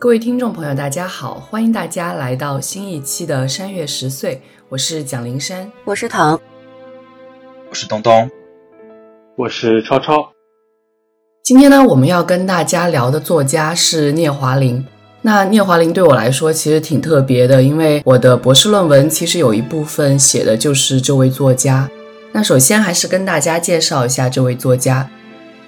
各位听众朋友，大家好，欢迎大家来到新一期的山月十岁，我是蒋灵山。我是唐，我是东东，我是超超，今天呢，我们要跟大家聊的作家是聂华苓。那聂华苓对我来说其实挺特别的，因为我的博士论文其实有一部分写的就是这位作家。那首先还是跟大家介绍一下这位作家。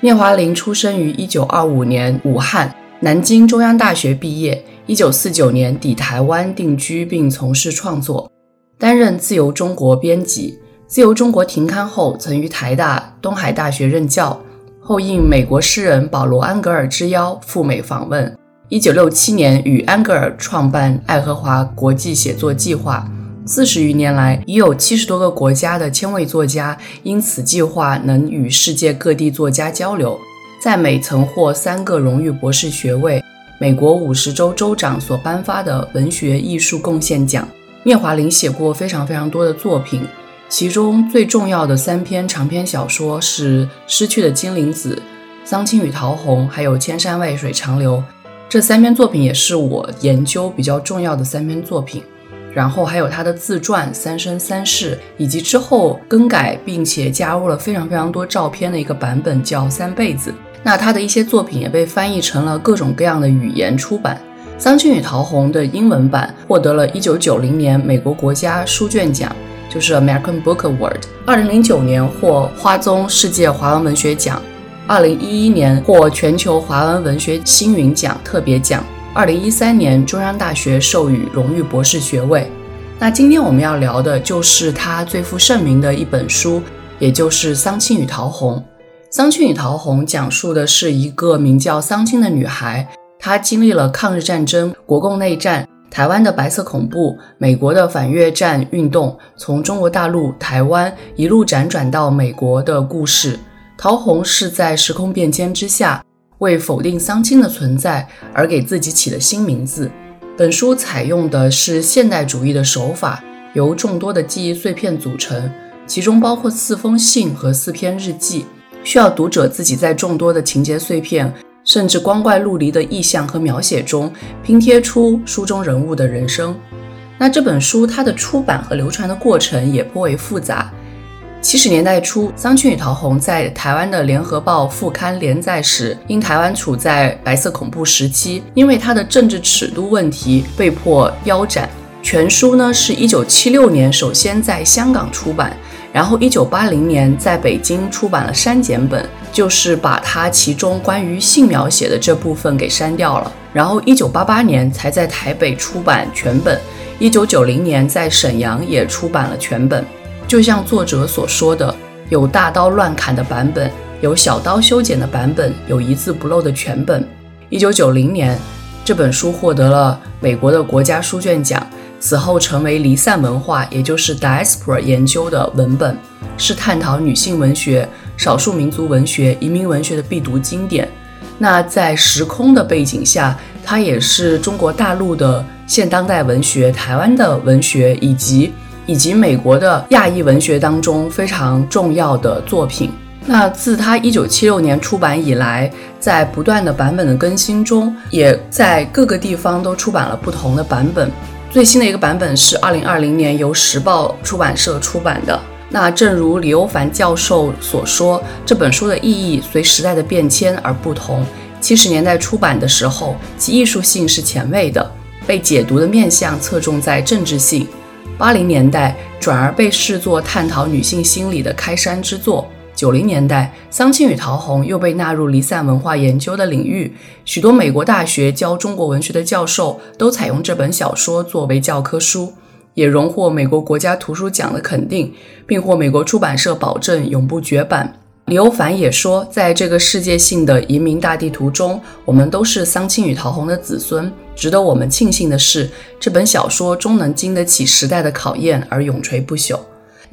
聂华苓出生于一九二五年武汉，南京中央大学毕业，一九四九年抵台湾定居并从事创作，担任《自由中国》编辑。《自由中国》停刊后，曾于台大、东海大学任教。后应美国诗人保罗·安格尔之邀赴美访问。一九六七年与安格尔创办爱荷华国际写作计划。四十余年来，已有七十多个国家的千位作家因此计划能与世界各地作家交流。在美曾获三个荣誉博士学位，美国五十州州长所颁发的文学艺术贡献奖。聂华苓写过非常非常多的作品，其中最重要的三篇长篇小说是《失去的金铃子》《桑青与桃红》还有《千山万水长流》。这三篇作品也是我研究比较重要的三篇作品。然后还有他的自传《三生三世》，以及之后更改并且加入了非常非常多照片的一个版本，叫《三辈子》。那他的一些作品也被翻译成了各种各样的语言出版。《桑青与桃红》的英文版获得了1990年美国国家书卷奖，就是 American Book Award。2009年获花宗世界华文文学奖，2011年获全球华文文学星云奖特别奖。二零一三年，中央大学授予荣誉博士学位。那今天我们要聊的就是他最负盛名的一本书，也就是《桑青与桃红》。《桑青与桃红》讲述的是一个名叫桑青的女孩，她经历了抗日战争、国共内战、台湾的白色恐怖、美国的反越战运动，从中国大陆、台湾一路辗转到美国的故事。桃红是在时空变迁之下。为否定桑青的存在而给自己起的新名字。本书采用的是现代主义的手法，由众多的记忆碎片组成，其中包括四封信和四篇日记，需要读者自己在众多的情节碎片，甚至光怪陆离的意象和描写中拼贴出书中人物的人生。那这本书它的出版和流传的过程也颇为复杂。七十年代初，《桑青与桃红》在台湾的《联合报》副刊连载时，因台湾处在白色恐怖时期，因为它的政治尺度问题被迫腰斩。全书呢是一九七六年首先在香港出版，然后一九八零年在北京出版了删减本，就是把它其中关于性描写的这部分给删掉了。然后一九八八年才在台北出版全本，一九九零年在沈阳也出版了全本。就像作者所说的，有大刀乱砍的版本，有小刀修剪的版本，有一字不漏的全本。一九九零年，这本书获得了美国的国家书卷奖，此后成为离散文化，也就是 diaspora 研究的文本，是探讨女性文学、少数民族文学、移民文学的必读经典。那在时空的背景下，它也是中国大陆的现当代文学、台湾的文学以及。以及美国的亚裔文学当中非常重要的作品。那自他一九七六年出版以来，在不断的版本的更新中，也在各个地方都出版了不同的版本。最新的一个版本是二零二零年由时报出版社出版的。那正如李欧凡教授所说，这本书的意义随时代的变迁而不同。七十年代出版的时候，其艺术性是前卫的，被解读的面向侧重在政治性。八零年代转而被视作探讨女性心理的开山之作。九零年代，桑青与陶虹又被纳入离散文化研究的领域，许多美国大学教中国文学的教授都采用这本小说作为教科书，也荣获美国国家图书奖的肯定，并获美国出版社保证永不绝版。李欧凡也说，在这个世界性的移民大地图中，我们都是桑青与陶虹的子孙。值得我们庆幸的是，这本小说终能经得起时代的考验而永垂不朽。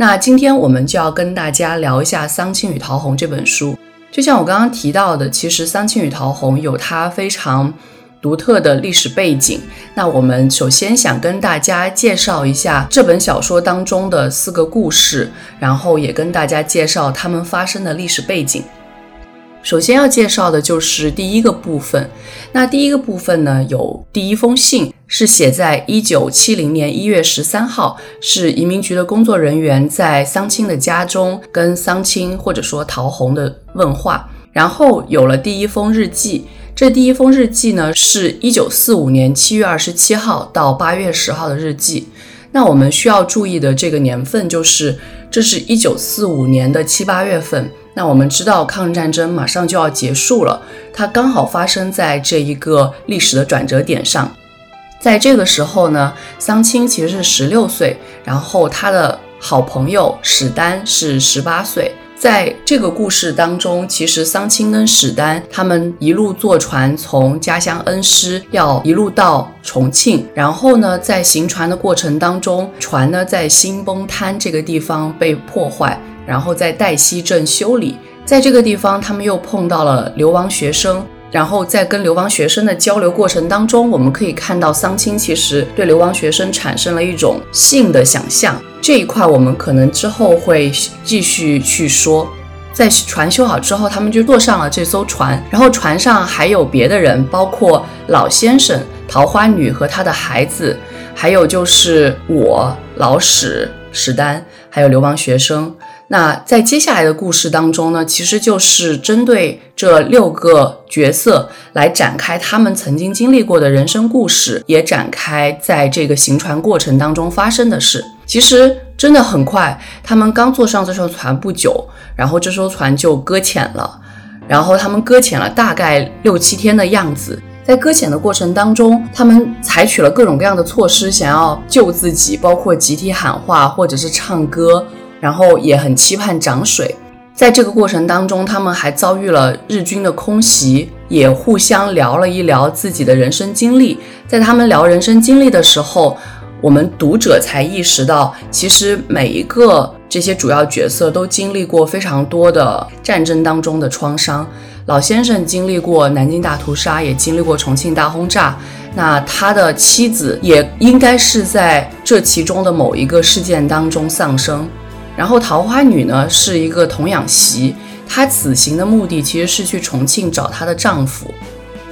那今天我们就要跟大家聊一下《桑青与桃红》这本书。就像我刚刚提到的，其实《桑青与桃红》有它非常独特的历史背景。那我们首先想跟大家介绍一下这本小说当中的四个故事，然后也跟大家介绍它们发生的历史背景。首先要介绍的就是第一个部分。那第一个部分呢，有第一封信是写在一九七零年一月十三号，是移民局的工作人员在桑青的家中跟桑青或者说陶红的问话。然后有了第一封日记，这第一封日记呢，是一九四五年七月二十七号到八月十号的日记。那我们需要注意的这个年份就是，这是一九四五年的七八月份。那我们知道抗日战争马上就要结束了，它刚好发生在这一个历史的转折点上。在这个时候呢，桑青其实是十六岁，然后他的好朋友史丹是十八岁。在这个故事当中，其实桑青跟史丹他们一路坐船从家乡恩施要一路到重庆，然后呢，在行船的过程当中，船呢在新崩滩这个地方被破坏。然后在黛西镇修理，在这个地方，他们又碰到了流亡学生。然后在跟流亡学生的交流过程当中，我们可以看到桑青其实对流亡学生产生了一种性的想象。这一块我们可能之后会继续去说。在船修好之后，他们就坐上了这艘船，然后船上还有别的人，包括老先生、桃花女和他的孩子，还有就是我、老史、史丹，还有流亡学生。那在接下来的故事当中呢，其实就是针对这六个角色来展开他们曾经经历过的人生故事，也展开在这个行船过程当中发生的事。其实真的很快，他们刚坐上这艘船不久，然后这艘船就搁浅了。然后他们搁浅了大概六七天的样子，在搁浅的过程当中，他们采取了各种各样的措施，想要救自己，包括集体喊话或者是唱歌。然后也很期盼涨水，在这个过程当中，他们还遭遇了日军的空袭，也互相聊了一聊自己的人生经历。在他们聊人生经历的时候，我们读者才意识到，其实每一个这些主要角色都经历过非常多的战争当中的创伤。老先生经历过南京大屠杀，也经历过重庆大轰炸。那他的妻子也应该是在这其中的某一个事件当中丧生。然后桃花女呢是一个童养媳，她此行的目的其实是去重庆找她的丈夫。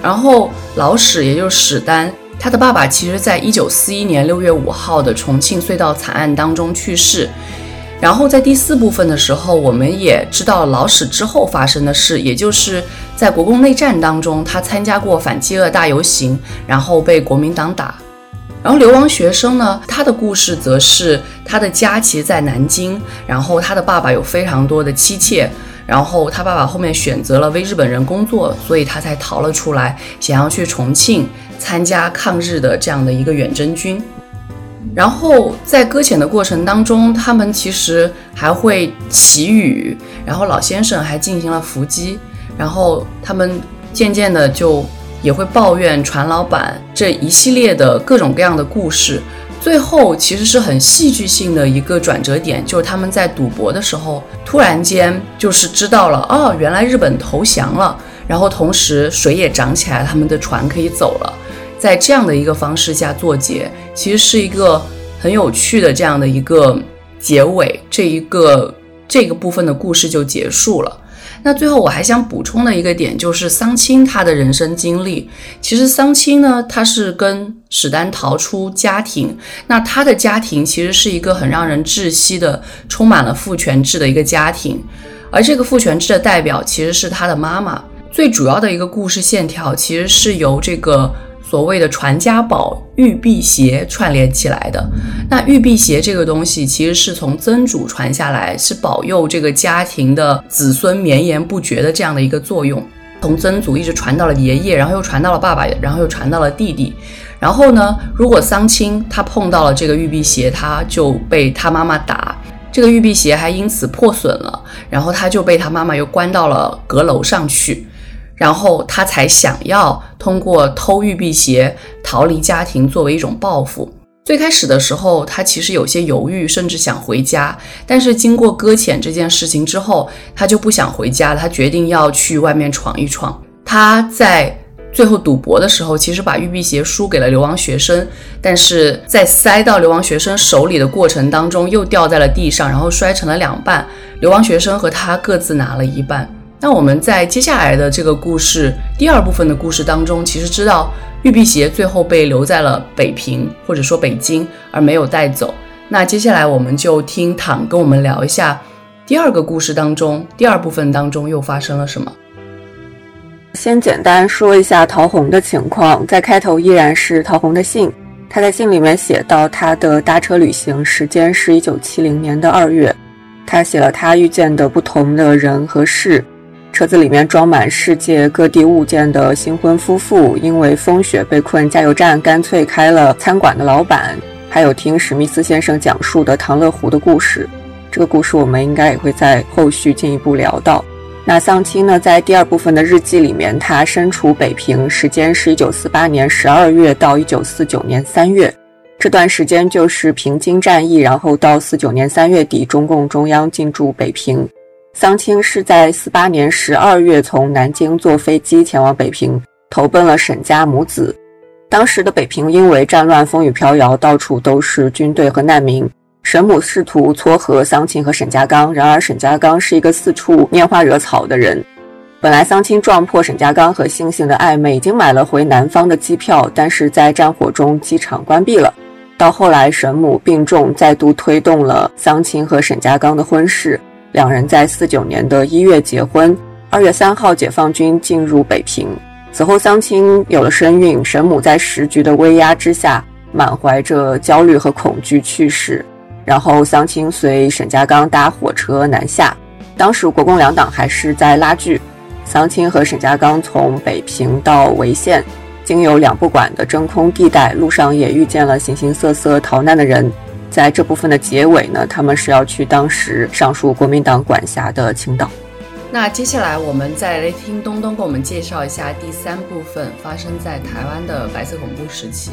然后老史也就是史丹，他的爸爸其实在一九四一年六月五号的重庆隧道惨案当中去世。然后在第四部分的时候，我们也知道老史之后发生的事，也就是在国共内战当中，他参加过反饥饿大游行，然后被国民党打。然后流亡学生呢，他的故事则是他的家其实在南京，然后他的爸爸有非常多的妻妾，然后他爸爸后面选择了为日本人工作，所以他才逃了出来，想要去重庆参加抗日的这样的一个远征军。然后在搁浅的过程当中，他们其实还会祈雨，然后老先生还进行了伏击，然后他们渐渐的就。也会抱怨船老板这一系列的各种各样的故事，最后其实是很戏剧性的一个转折点，就是他们在赌博的时候，突然间就是知道了，哦，原来日本投降了，然后同时水也涨起来，他们的船可以走了，在这样的一个方式下作结，其实是一个很有趣的这样的一个结尾，这一个这个部分的故事就结束了。那最后我还想补充的一个点就是桑青他的人生经历。其实桑青呢，他是跟史丹逃出家庭，那他的家庭其实是一个很让人窒息的、充满了父权制的一个家庭，而这个父权制的代表其实是他的妈妈。最主要的一个故事线条其实是由这个所谓的传家宝玉辟邪串联起来的。那玉辟邪这个东西，其实是从曾祖传下来，是保佑这个家庭的子孙绵延不绝的这样的一个作用。从曾祖一直传到了爷爷，然后又传到了爸爸，然后又传到了弟弟。然后呢，如果桑青他碰到了这个玉辟邪，他就被他妈妈打，这个玉辟邪还因此破损了，然后他就被他妈妈又关到了阁楼上去。然后他才想要通过偷玉辟邪逃离家庭，作为一种报复。最开始的时候，他其实有些犹豫，甚至想回家。但是经过搁浅这件事情之后，他就不想回家了。他决定要去外面闯一闯。他在最后赌博的时候，其实把玉辟邪输给了流亡学生，但是在塞到流亡学生手里的过程当中，又掉在了地上，然后摔成了两半。流亡学生和他各自拿了一半。那我们在接下来的这个故事第二部分的故事当中，其实知道玉辟邪最后被留在了北平或者说北京，而没有带走。那接下来我们就听躺跟我们聊一下第二个故事当中第二部分当中又发生了什么。先简单说一下陶虹的情况，在开头依然是陶虹的信，他在信里面写到他的搭车旅行时间是一九七零年的二月，他写了他遇见的不同的人和事。车子里面装满世界各地物件的新婚夫妇，因为风雪被困加油站，干脆开了餐馆的老板，还有听史密斯先生讲述的唐乐湖的故事。这个故事我们应该也会在后续进一步聊到。那丧亲呢，在第二部分的日记里面，他身处北平，时间是一九四八年十二月到一九四九年三月，这段时间就是平津战役，然后到四九年三月底，中共中央进驻北平。桑青是在四八年十二月从南京坐飞机前往北平，投奔了沈家母子。当时的北平因为战乱风雨飘摇，到处都是军队和难民。沈母试图撮合桑青和沈家刚，然而沈家刚是一个四处拈花惹草的人。本来桑青撞破沈家刚和星星的暧昧，已经买了回南方的机票，但是在战火中机场关闭了。到后来沈母病重，再度推动了桑青和沈家刚的婚事。两人在四九年的一月结婚，二月三号解放军进入北平。此后，桑青有了身孕，沈母在时局的威压之下，满怀着焦虑和恐惧去世。然后，桑青随沈家刚搭火车南下。当时国共两党还是在拉锯。桑青和沈家刚从北平到潍县，经由两不管的真空地带，路上也遇见了形形色色逃难的人。在这部分的结尾呢，他们是要去当时上述国民党管辖的青岛。那接下来我们再来听东东给我们介绍一下第三部分发生在台湾的白色恐怖时期。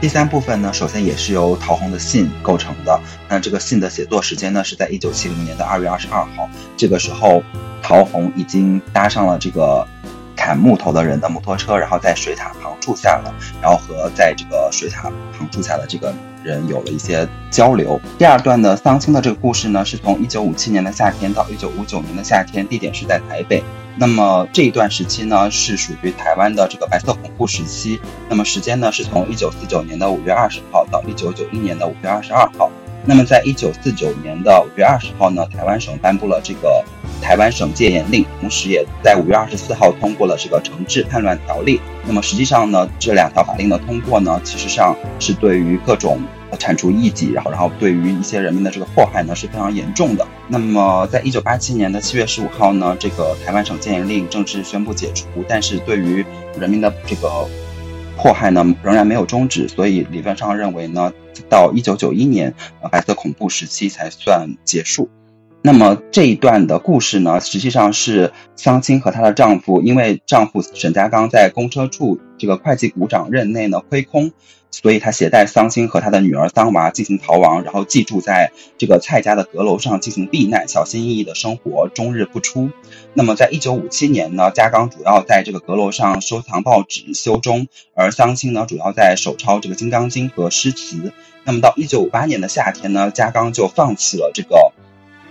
第三部分呢，首先也是由陶虹的信构成的。那这个信的写作时间呢，是在一九七零年的二月二十二号。这个时候，陶虹已经搭上了这个砍木头的人的摩托车，然后在水塔旁住下了，然后和在这个水塔旁住下的这个。人有了一些交流。第二段的桑青的这个故事呢，是从一九五七年的夏天到一九五九年的夏天，地点是在台北。那么这一段时期呢，是属于台湾的这个白色恐怖时期。那么时间呢，是从一九四九年的五月二十号到一九九一年的五月二十二号。那么在一九四九年的五月二十号呢，台湾省颁布了这个台湾省戒严令，同时也在五月二十四号通过了这个惩治叛乱条例。那么实际上呢，这两条法令的通过呢，其实上是对于各种。铲除异己，然后然后对于一些人民的这个迫害呢是非常严重的。那么，在一九八七年的七月十五号呢，这个台湾省戒严令正式宣布解除，但是对于人民的这个迫害呢仍然没有终止，所以理论上认为呢，到一九九一年，白色恐怖时期才算结束。那么这一段的故事呢，实际上是桑青和她的丈夫，因为丈夫沈家刚在公车处这个会计股长任内呢亏空。所以他携带桑青和他的女儿桑娃进行逃亡，然后寄住在这个蔡家的阁楼上进行避难，小心翼翼的生活，终日不出。那么在一九五七年呢，家刚主要在这个阁楼上收藏报纸、修钟，而桑青呢主要在手抄这个《金刚经》和诗词。那么到一九五八年的夏天呢，家刚就放弃了这个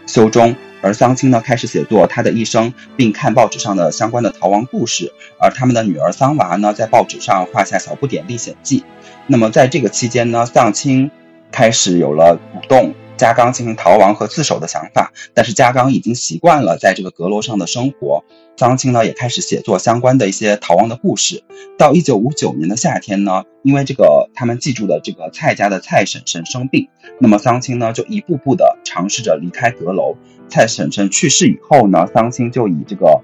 修钟，而桑青呢开始写作他的一生，并看报纸上的相关的逃亡故事，而他们的女儿桑娃呢在报纸上画下小不点历险记。那么在这个期间呢，丧青开始有了鼓动加刚进行逃亡和自首的想法，但是加刚已经习惯了在这个阁楼上的生活。桑青呢也开始写作相关的一些逃亡的故事。到一九五九年的夏天呢，因为这个他们记住的这个蔡家的蔡婶婶生病，那么桑青呢就一步步的尝试着离开阁楼。蔡婶婶去世以后呢，桑青就以这个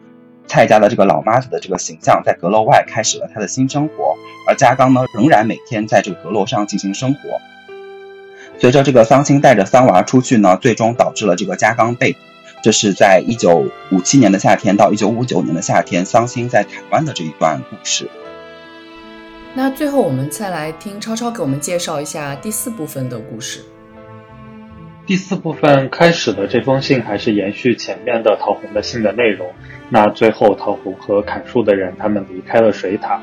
蔡家的这个老妈子的这个形象，在阁楼外开始了他的新生活。而加刚呢，仍然每天在这个阁楼上进行生活。随着这个桑青带着桑娃出去呢，最终导致了这个加冈被捕。这是在一九五七年的夏天到一九五九年的夏天，桑青在台湾的这一段故事。那最后我们再来听超超给我们介绍一下第四部分的故事。第四部分开始的这封信还是延续前面的桃红的信的内容。那最后桃红和砍树的人他们离开了水塔，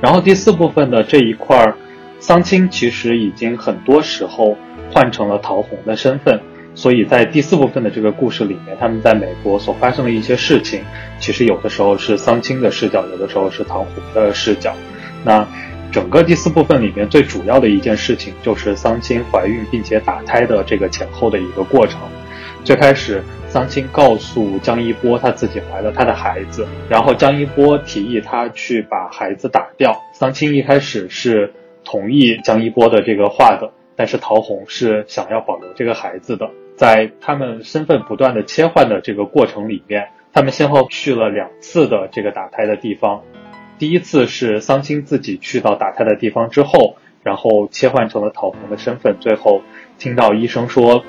然后第四部分的这一块儿，桑青其实已经很多时候换成了陶虹的身份。所以在第四部分的这个故事里面，他们在美国所发生的一些事情，其实有的时候是桑青的视角，有的时候是陶虹的视角。那整个第四部分里面最主要的一件事情，就是桑青怀孕并且打胎的这个前后的一个过程。最开始，桑青告诉江一波，她自己怀了他的孩子，然后江一波提议他去把孩子打掉。桑青一开始是同意江一波的这个话的，但是陶虹是想要保留这个孩子的。在他们身份不断的切换的这个过程里面，他们先后去了两次的这个打胎的地方。第一次是桑青自己去到打胎的地方之后，然后切换成了陶虹的身份，最后听到医生说，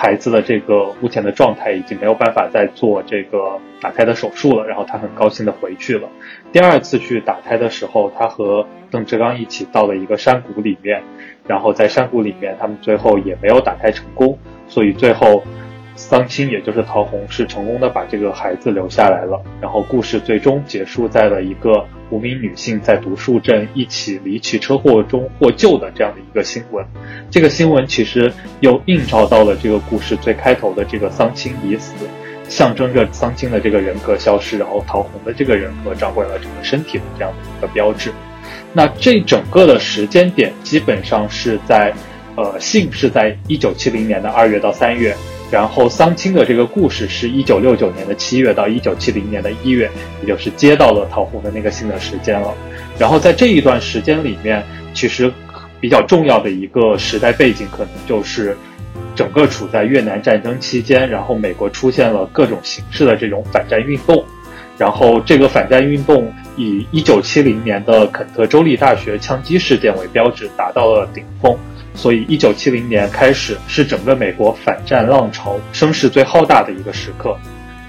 孩子的这个目前的状态已经没有办法再做这个打胎的手术了，然后他很高兴的回去了。第二次去打胎的时候，他和邓志刚一起到了一个山谷里面，然后在山谷里面，他们最后也没有打胎成功。所以最后，桑青也就是陶红是成功的把这个孩子留下来了。然后故事最终结束在了一个无名女性在独树镇一起离奇车祸中获救的这样的一个新闻。这个新闻其实又映照到了这个故事最开头的这个桑青已死，象征着桑青的这个人格消失，然后陶红的这个人格找回了整个身体的这样的一个标志。那这整个的时间点基本上是在。呃，信是在一九七零年的二月到三月，然后桑青的这个故事是一九六九年的七月到一九七零年的一月，也就是接到了桃红的那个信的时间了。然后在这一段时间里面，其实比较重要的一个时代背景，可能就是整个处在越南战争期间，然后美国出现了各种形式的这种反战运动，然后这个反战运动以一九七零年的肯特州立大学枪击事件为标志，达到了顶峰。所以，一九七零年开始是整个美国反战浪潮声势最浩大的一个时刻。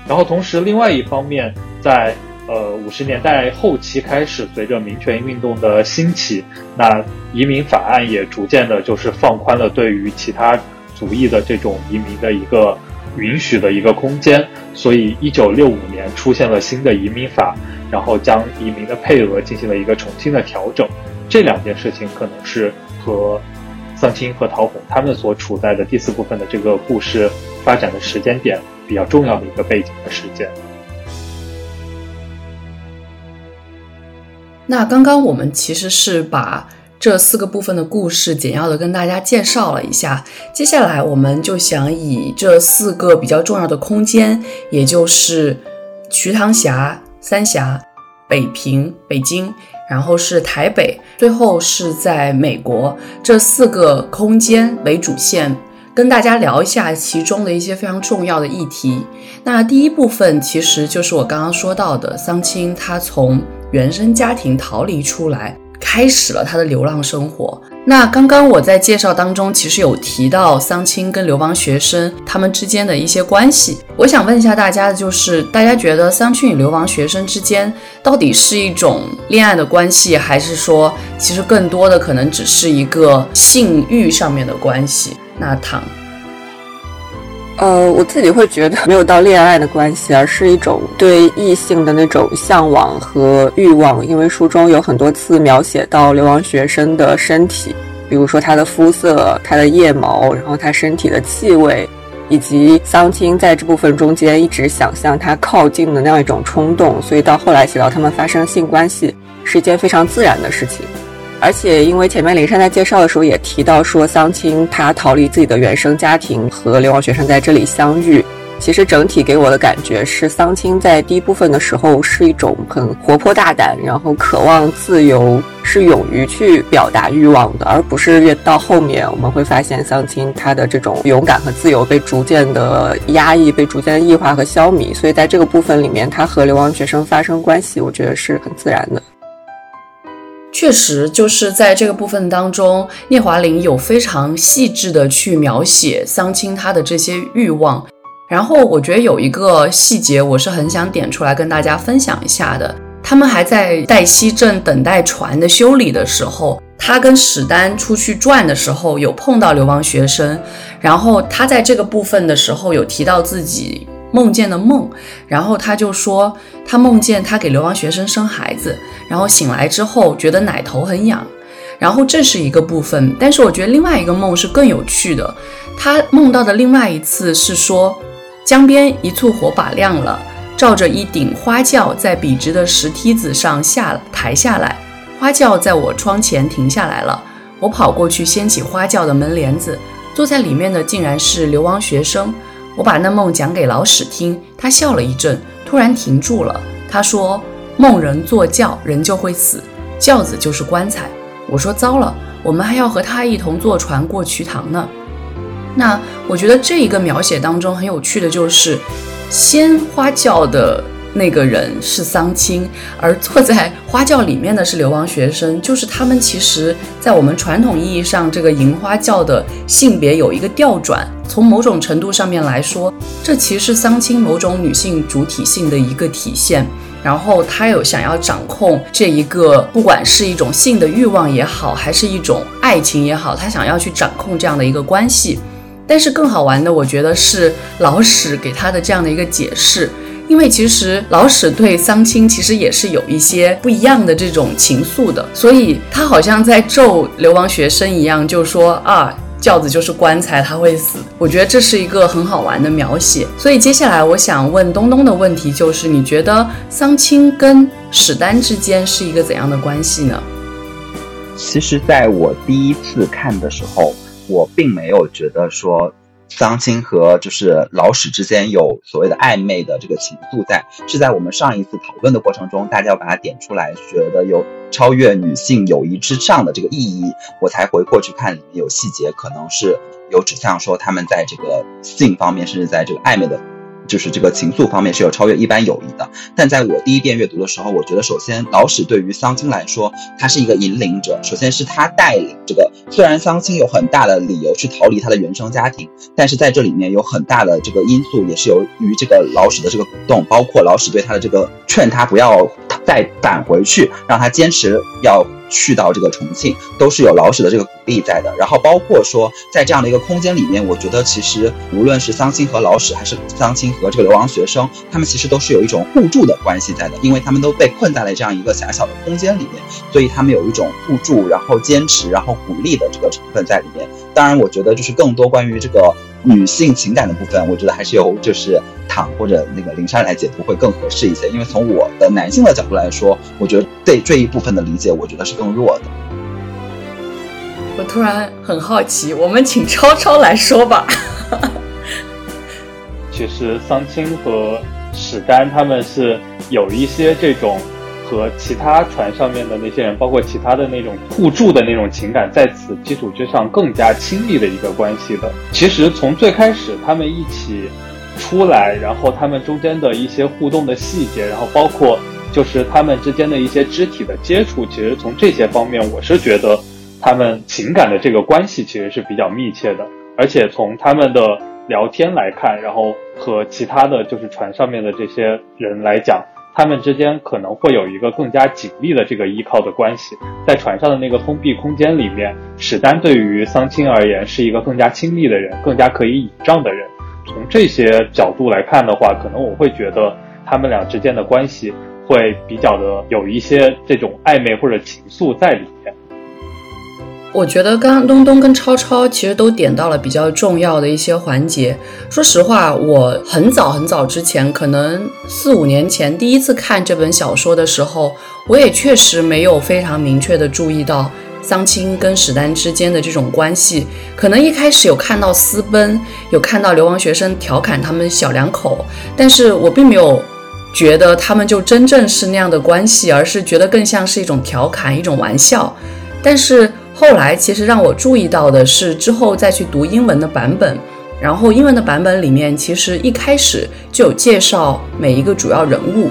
然后，同时，另外一方面，在呃五十年代后期开始，随着民权运动的兴起，那移民法案也逐渐的就是放宽了对于其他族裔的这种移民的一个允许的一个空间。所以，一九六五年出现了新的移民法，然后将移民的配额进行了一个重新的调整。这两件事情可能是和。桑青和陶红他们所处在的第四部分的这个故事发展的时间点比较重要的一个背景的时间。那刚刚我们其实是把这四个部分的故事简要的跟大家介绍了一下，接下来我们就想以这四个比较重要的空间，也就是瞿塘峡、三峡、北平、北京。然后是台北，最后是在美国，这四个空间为主线，跟大家聊一下其中的一些非常重要的议题。那第一部分其实就是我刚刚说到的，桑青他从原生家庭逃离出来。开始了他的流浪生活。那刚刚我在介绍当中，其实有提到桑青跟流亡学生他们之间的一些关系。我想问一下大家的就是，大家觉得桑青与流亡学生之间到底是一种恋爱的关系，还是说其实更多的可能只是一个性欲上面的关系？那唐。呃，我自己会觉得没有到恋爱的关系，而是一种对异性的那种向往和欲望。因为书中有很多次描写到流亡学生的身体，比如说他的肤色、他的腋毛，然后他身体的气味，以及桑青在这部分中间一直想向他靠近的那样一种冲动。所以到后来写到他们发生性关系是一件非常自然的事情。而且因为前面林珊在介绍的时候也提到说，桑青他逃离自己的原生家庭，和流亡学生在这里相遇。其实整体给我的感觉是，桑青在第一部分的时候是一种很活泼大胆，然后渴望自由，是勇于去表达欲望的，而不是越到后面我们会发现桑青他的这种勇敢和自由被逐渐的压抑，被逐渐的异化和消弭。所以在这个部分里面，他和流亡学生发生关系，我觉得是很自然的。确实，就是在这个部分当中，聂华苓有非常细致的去描写桑青他的这些欲望。然后我觉得有一个细节，我是很想点出来跟大家分享一下的。他们还在黛西镇等待船的修理的时候，他跟史丹出去转的时候，有碰到流亡学生。然后他在这个部分的时候有提到自己梦见的梦，然后他就说他梦见他给流亡学生生孩子，然后醒来之后觉得奶头很痒。然后这是一个部分，但是我觉得另外一个梦是更有趣的。他梦到的另外一次是说。江边一簇火把亮了，照着一顶花轿在笔直的石梯子上下抬下来。花轿在我窗前停下来了，我跑过去掀起花轿的门帘子，坐在里面的竟然是流亡学生。我把那梦讲给老史听，他笑了一阵，突然停住了。他说：“梦人坐轿，人就会死，轿子就是棺材。”我说：“糟了，我们还要和他一同坐船过渠塘呢。”那我觉得这一个描写当中很有趣的就是，鲜花轿的那个人是桑青，而坐在花轿里面的是流亡学生，就是他们其实，在我们传统意义上，这个迎花轿的性别有一个调转。从某种程度上面来说，这其实是桑青某种女性主体性的一个体现。然后她有想要掌控这一个，不管是一种性的欲望也好，还是一种爱情也好，她想要去掌控这样的一个关系。但是更好玩的，我觉得是老史给他的这样的一个解释，因为其实老史对桑青其实也是有一些不一样的这种情愫的，所以他好像在咒流亡学生一样，就说啊，轿子就是棺材，他会死。我觉得这是一个很好玩的描写。所以接下来我想问东东的问题就是，你觉得桑青跟史丹之间是一个怎样的关系呢？其实，在我第一次看的时候。我并没有觉得说桑青和就是老史之间有所谓的暧昧的这个情愫在，是在我们上一次讨论的过程中，大家要把它点出来，觉得有超越女性友谊之上的这个意义，我才回过去看里面有细节，可能是有指向说他们在这个性方面，甚至在这个暧昧的。就是这个情愫方面是有超越一般友谊的，但在我第一遍阅读的时候，我觉得首先老史对于桑青来说，他是一个引领者。首先是他带领这个，虽然桑青有很大的理由去逃离他的原生家庭，但是在这里面有很大的这个因素也是由于这个老史的这个鼓动，包括老史对他的这个劝他不要再返回去，让他坚持要。去到这个重庆都是有老史的这个鼓励在的，然后包括说在这样的一个空间里面，我觉得其实无论是桑青和老史，还是桑青和这个流亡学生，他们其实都是有一种互助的关系在的，因为他们都被困在了这样一个狭小的空间里面，所以他们有一种互助，然后坚持，然后鼓励的这个成分在里面。当然，我觉得就是更多关于这个。女性情感的部分，我觉得还是由就是躺或者那个林珊来解读会更合适一些，因为从我的男性的角度来说，我觉得对这一部分的理解，我觉得是更弱的。我突然很好奇，我们请超超来说吧。其实桑青和史丹他们是有一些这种。和其他船上面的那些人，包括其他的那种互助的那种情感，在此基础之上更加亲密的一个关系的。其实从最开始他们一起出来，然后他们中间的一些互动的细节，然后包括就是他们之间的一些肢体的接触，其实从这些方面，我是觉得他们情感的这个关系其实是比较密切的。而且从他们的聊天来看，然后和其他的就是船上面的这些人来讲。他们之间可能会有一个更加紧密的这个依靠的关系，在船上的那个封闭空间里面，史丹对于桑青而言是一个更加亲密的人，更加可以倚仗的人。从这些角度来看的话，可能我会觉得他们俩之间的关系会比较的有一些这种暧昧或者情愫在里面。我觉得刚刚东东跟超超其实都点到了比较重要的一些环节。说实话，我很早很早之前，可能四五年前第一次看这本小说的时候，我也确实没有非常明确的注意到桑青跟史丹之间的这种关系，可能一开始有看到私奔，有看到流亡学生调侃他们小两口，但是我并没有觉得他们就真正是那样的关系，而是觉得更像是一种调侃，一种玩笑。但是后来其实让我注意到的是，之后再去读英文的版本。然后英文的版本里面，其实一开始就有介绍每一个主要人物，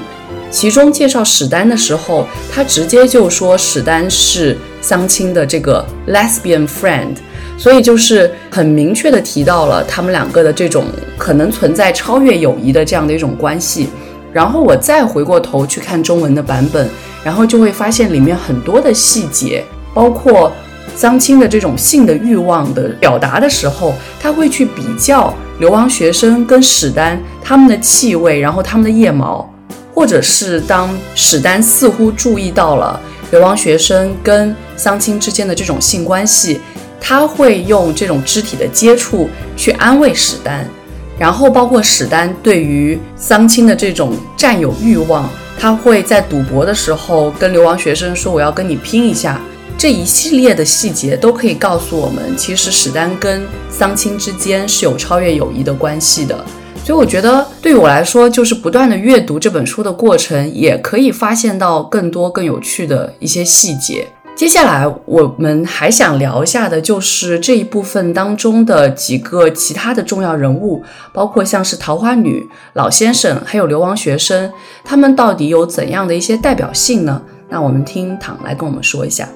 其中介绍史丹的时候，他直接就说史丹是桑青的这个 lesbian friend，所以就是很明确的提到了他们两个的这种可能存在超越友谊的这样的一种关系。然后我再回过头去看中文的版本，然后就会发现里面很多的细节，包括。桑青的这种性的欲望的表达的时候，他会去比较流亡学生跟史丹他们的气味，然后他们的腋毛，或者是当史丹似乎注意到了流亡学生跟桑青之间的这种性关系，他会用这种肢体的接触去安慰史丹，然后包括史丹对于桑青的这种占有欲望，他会在赌博的时候跟流亡学生说：“我要跟你拼一下。”这一系列的细节都可以告诉我们，其实史丹跟桑青之间是有超越友谊的关系的。所以我觉得，对于我来说，就是不断的阅读这本书的过程，也可以发现到更多更有趣的一些细节。接下来我们还想聊一下的，就是这一部分当中的几个其他的重要人物，包括像是桃花女、老先生，还有流亡学生，他们到底有怎样的一些代表性呢？那我们听唐来跟我们说一下。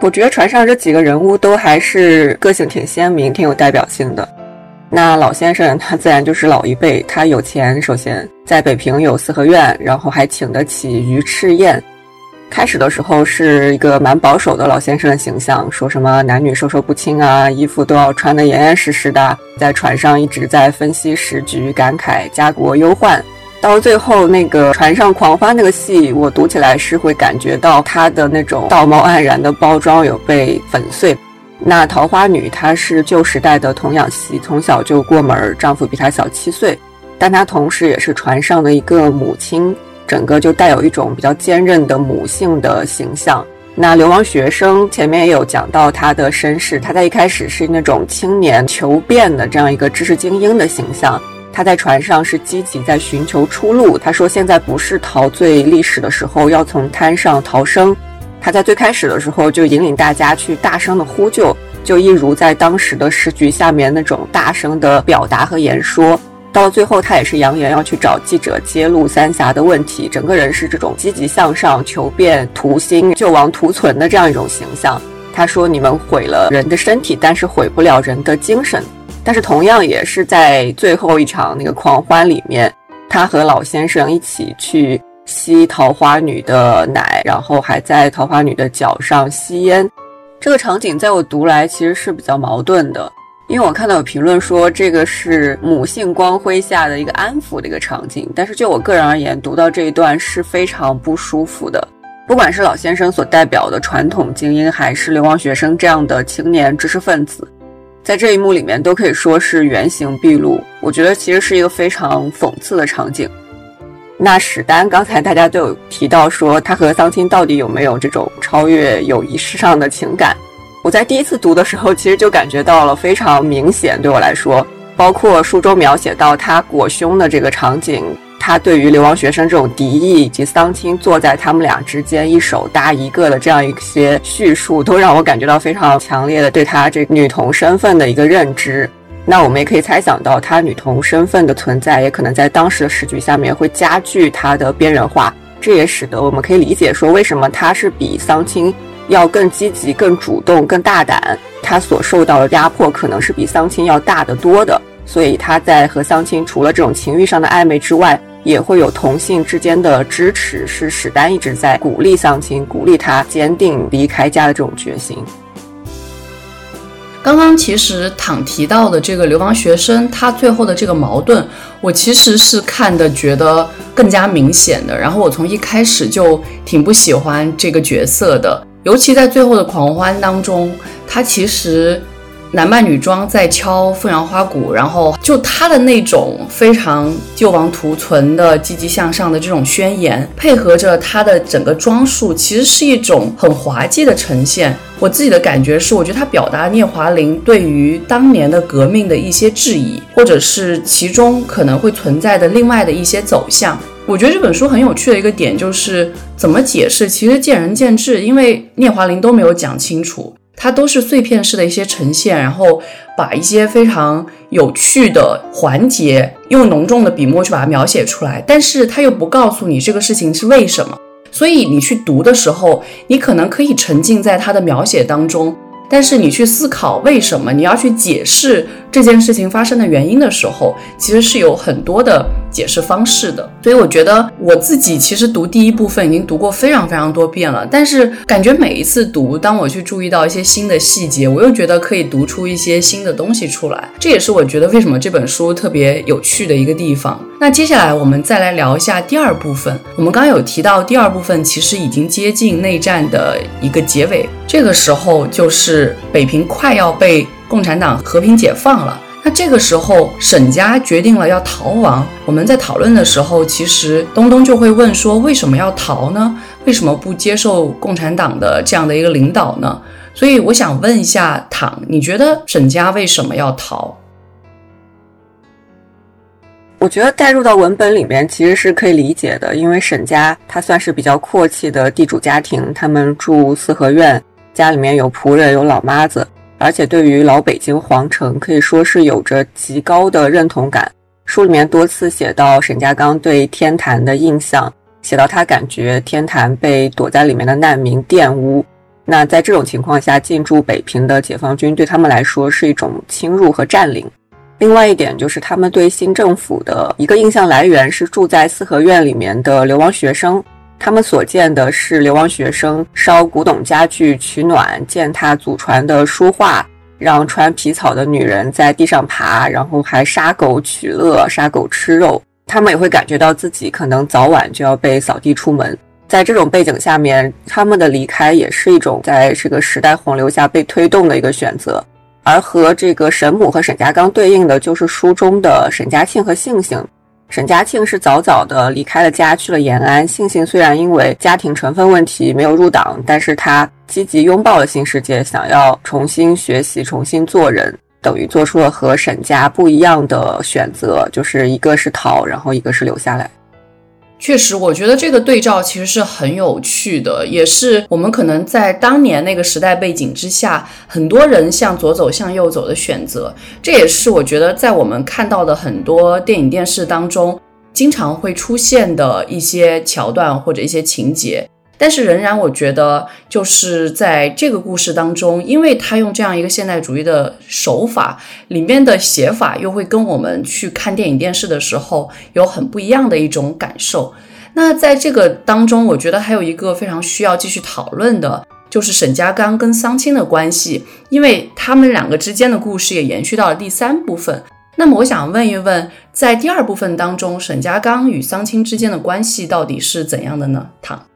我觉得船上这几个人物都还是个性挺鲜明、挺有代表性的。那老先生他自然就是老一辈，他有钱，首先在北平有四合院，然后还请得起鱼翅宴。开始的时候是一个蛮保守的老先生的形象，说什么男女授受不亲啊，衣服都要穿得严严实实的，在船上一直在分析时局，感慨家国忧患。到最后那个船上狂欢那个戏，我读起来是会感觉到她的那种道貌岸然的包装有被粉碎。那桃花女她是旧时代的童养媳，从小就过门，丈夫比她小七岁，但她同时也是船上的一个母亲，整个就带有一种比较坚韧的母性的形象。那流亡学生前面也有讲到她的身世，她在一开始是那种青年求变的这样一个知识精英的形象。他在船上是积极在寻求出路。他说：“现在不是陶醉历史的时候，要从滩上逃生。”他在最开始的时候就引领大家去大声的呼救，就一如在当时的时局下面那种大声的表达和言说。到了最后，他也是扬言要去找记者揭露三峡的问题，整个人是这种积极向上、求变、图新、救亡图存的这样一种形象。他说：“你们毁了人的身体，但是毁不了人的精神。”但是同样也是在最后一场那个狂欢里面，他和老先生一起去吸桃花女的奶，然后还在桃花女的脚上吸烟。这个场景在我读来其实是比较矛盾的，因为我看到有评论说这个是母性光辉下的一个安抚的一个场景，但是就我个人而言，读到这一段是非常不舒服的。不管是老先生所代表的传统精英，还是流亡学生这样的青年知识分子。在这一幕里面，都可以说是原形毕露。我觉得其实是一个非常讽刺的场景。那史丹刚才大家都有提到说，他和桑青到底有没有这种超越友谊世上的情感？我在第一次读的时候，其实就感觉到了非常明显。对我来说，包括书中描写到他裹胸的这个场景。他对于流亡学生这种敌意，以及桑青坐在他们俩之间一手搭一个的这样一些叙述，都让我感觉到非常强烈的对他这女童身份的一个认知。那我们也可以猜想到，她女童身份的存在，也可能在当时的时局下面会加剧她的边缘化。这也使得我们可以理解说，为什么她是比桑青要更积极、更主动、更大胆，她所受到的压迫可能是比桑青要大得多的。所以她在和桑青除了这种情欲上的暧昧之外，也会有同性之间的支持，是史丹一直在鼓励桑青，鼓励他坚定离开家的这种决心。刚刚其实躺提到的这个流亡学生，他最后的这个矛盾，我其实是看的觉得更加明显的。然后我从一开始就挺不喜欢这个角色的，尤其在最后的狂欢当中，他其实。男扮女装在敲凤阳花鼓，然后就他的那种非常救亡图存的积极向上的这种宣言，配合着他的整个装束，其实是一种很滑稽的呈现。我自己的感觉是，我觉得他表达聂华苓对于当年的革命的一些质疑，或者是其中可能会存在的另外的一些走向。我觉得这本书很有趣的一个点就是怎么解释，其实见仁见智，因为聂华苓都没有讲清楚，它都是碎片式的一些呈现，然后把一些非常有趣的环节用浓重的笔墨去把它描写出来，但是它又不告诉你这个事情是为什么。所以你去读的时候，你可能可以沉浸在它的描写当中，但是你去思考为什么你要去解释这件事情发生的原因的时候，其实是有很多的解释方式的。所以我觉得我自己其实读第一部分已经读过非常非常多遍了，但是感觉每一次读，当我去注意到一些新的细节，我又觉得可以读出一些新的东西出来。这也是我觉得为什么这本书特别有趣的一个地方。那接下来我们再来聊一下第二部分。我们刚刚有提到，第二部分其实已经接近内战的一个结尾，这个时候就是北平快要被共产党和平解放了。那这个时候，沈家决定了要逃亡。我们在讨论的时候，其实东东就会问说：为什么要逃呢？为什么不接受共产党的这样的一个领导呢？所以我想问一下唐，你觉得沈家为什么要逃？我觉得带入到文本里面其实是可以理解的，因为沈家他算是比较阔气的地主家庭，他们住四合院，家里面有仆人，有老妈子。而且对于老北京皇城可以说是有着极高的认同感。书里面多次写到沈家刚对天坛的印象，写到他感觉天坛被躲在里面的难民玷污。那在这种情况下进驻北平的解放军对他们来说是一种侵入和占领。另外一点就是他们对新政府的一个印象来源是住在四合院里面的流亡学生。他们所见的是流亡学生烧古董家具取暖，践踏祖传的书画，让穿皮草的女人在地上爬，然后还杀狗取乐，杀狗吃肉。他们也会感觉到自己可能早晚就要被扫地出门。在这种背景下面，他们的离开也是一种在这个时代洪流下被推动的一个选择。而和这个沈母和沈家刚对应的就是书中的沈家庆和杏杏。沈家庆是早早的离开了家，去了延安。庆幸虽然因为家庭成分问题没有入党，但是他积极拥抱了新世界，想要重新学习、重新做人，等于做出了和沈家不一样的选择，就是一个是逃，然后一个是留下来。确实，我觉得这个对照其实是很有趣的，也是我们可能在当年那个时代背景之下，很多人向左走、向右走的选择。这也是我觉得在我们看到的很多电影、电视当中经常会出现的一些桥段或者一些情节。但是仍然，我觉得就是在这个故事当中，因为他用这样一个现代主义的手法，里面的写法又会跟我们去看电影电视的时候有很不一样的一种感受。那在这个当中，我觉得还有一个非常需要继续讨论的，就是沈家刚跟桑青的关系，因为他们两个之间的故事也延续到了第三部分。那么，我想问一问，在第二部分当中，沈家刚与桑青之间的关系到底是怎样的呢？唐。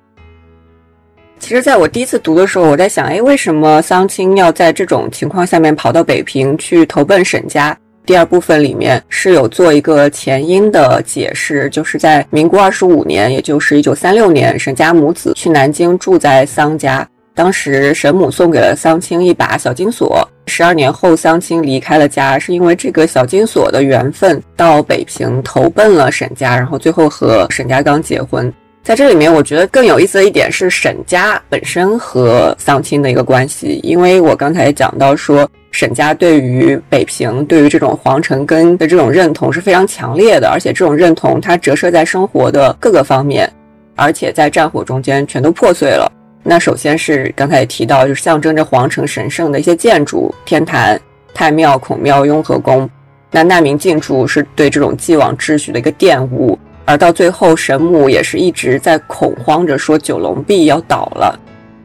其实，在我第一次读的时候，我在想，哎，为什么桑青要在这种情况下面跑到北平去投奔沈家？第二部分里面是有做一个前因的解释，就是在民国二十五年，也就是一九三六年，沈家母子去南京住在桑家，当时沈母送给了桑青一把小金锁。十二年后，桑青离开了家，是因为这个小金锁的缘分，到北平投奔了沈家，然后最后和沈家刚结婚。在这里面，我觉得更有意思的一点是沈家本身和丧亲的一个关系，因为我刚才讲到说，沈家对于北平、对于这种皇城根的这种认同是非常强烈的，而且这种认同它折射在生活的各个方面，而且在战火中间全都破碎了。那首先是刚才也提到，就是象征着皇城神圣的一些建筑，天坛、太庙、孔庙、雍和宫。那难民进驻是对这种既往秩序的一个玷污。而到最后，神母也是一直在恐慌着，说九龙壁要倒了。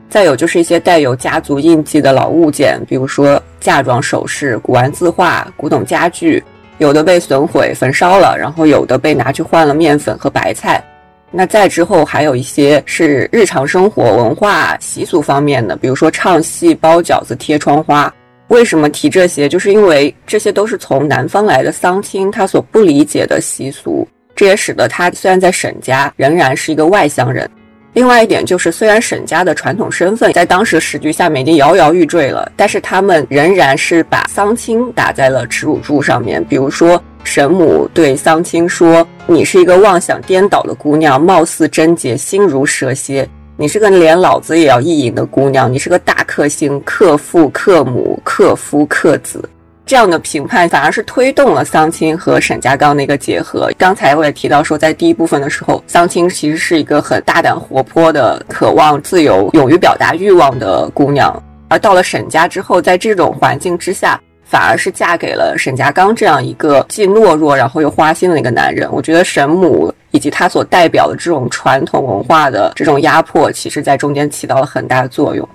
再有就是一些带有家族印记的老物件，比如说嫁妆首饰、古玩字画、古董家具，有的被损毁焚烧了，然后有的被拿去换了面粉和白菜。那再之后还有一些是日常生活文化习俗方面的，比如说唱戏、包饺子、贴窗花。为什么提这些？就是因为这些都是从南方来的桑青他所不理解的习俗。这也使得他虽然在沈家仍然是一个外乡人。另外一点就是，虽然沈家的传统身份在当时的时局下面已经摇摇欲坠了，但是他们仍然是把桑青打在了耻辱柱上面。比如说，沈母对桑青说：“你是一个妄想颠倒的姑娘，貌似贞洁，心如蛇蝎。你是个连老子也要意淫的姑娘，你是个大克星，克父克母，克夫克子。”这样的评判反而是推动了桑青和沈家刚的一个结合。刚才我也提到说，在第一部分的时候，桑青其实是一个很大胆活泼的、渴望自由、勇于表达欲望的姑娘，而到了沈家之后，在这种环境之下，反而是嫁给了沈家刚这样一个既懦弱然后又花心的一个男人。我觉得沈母以及他所代表的这种传统文化的这种压迫，其实在中间起到了很大的作用。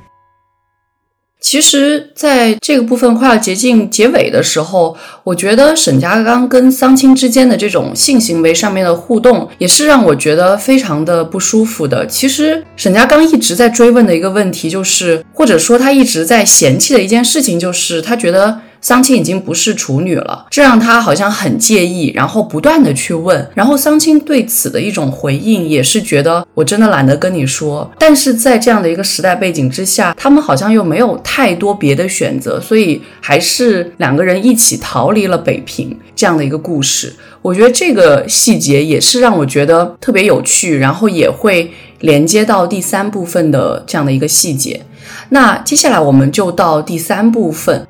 其实，在这个部分快要接近结尾的时候，我觉得沈家刚跟桑青之间的这种性行为上面的互动，也是让我觉得非常的不舒服的。其实，沈家刚一直在追问的一个问题，就是或者说他一直在嫌弃的一件事情，就是他觉得。桑青已经不是处女了，这让他好像很介意，然后不断的去问，然后桑青对此的一种回应也是觉得我真的懒得跟你说。但是在这样的一个时代背景之下，他们好像又没有太多别的选择，所以还是两个人一起逃离了北平这样的一个故事。我觉得这个细节也是让我觉得特别有趣，然后也会连接到第三部分的这样的一个细节。那接下来我们就到第三部分。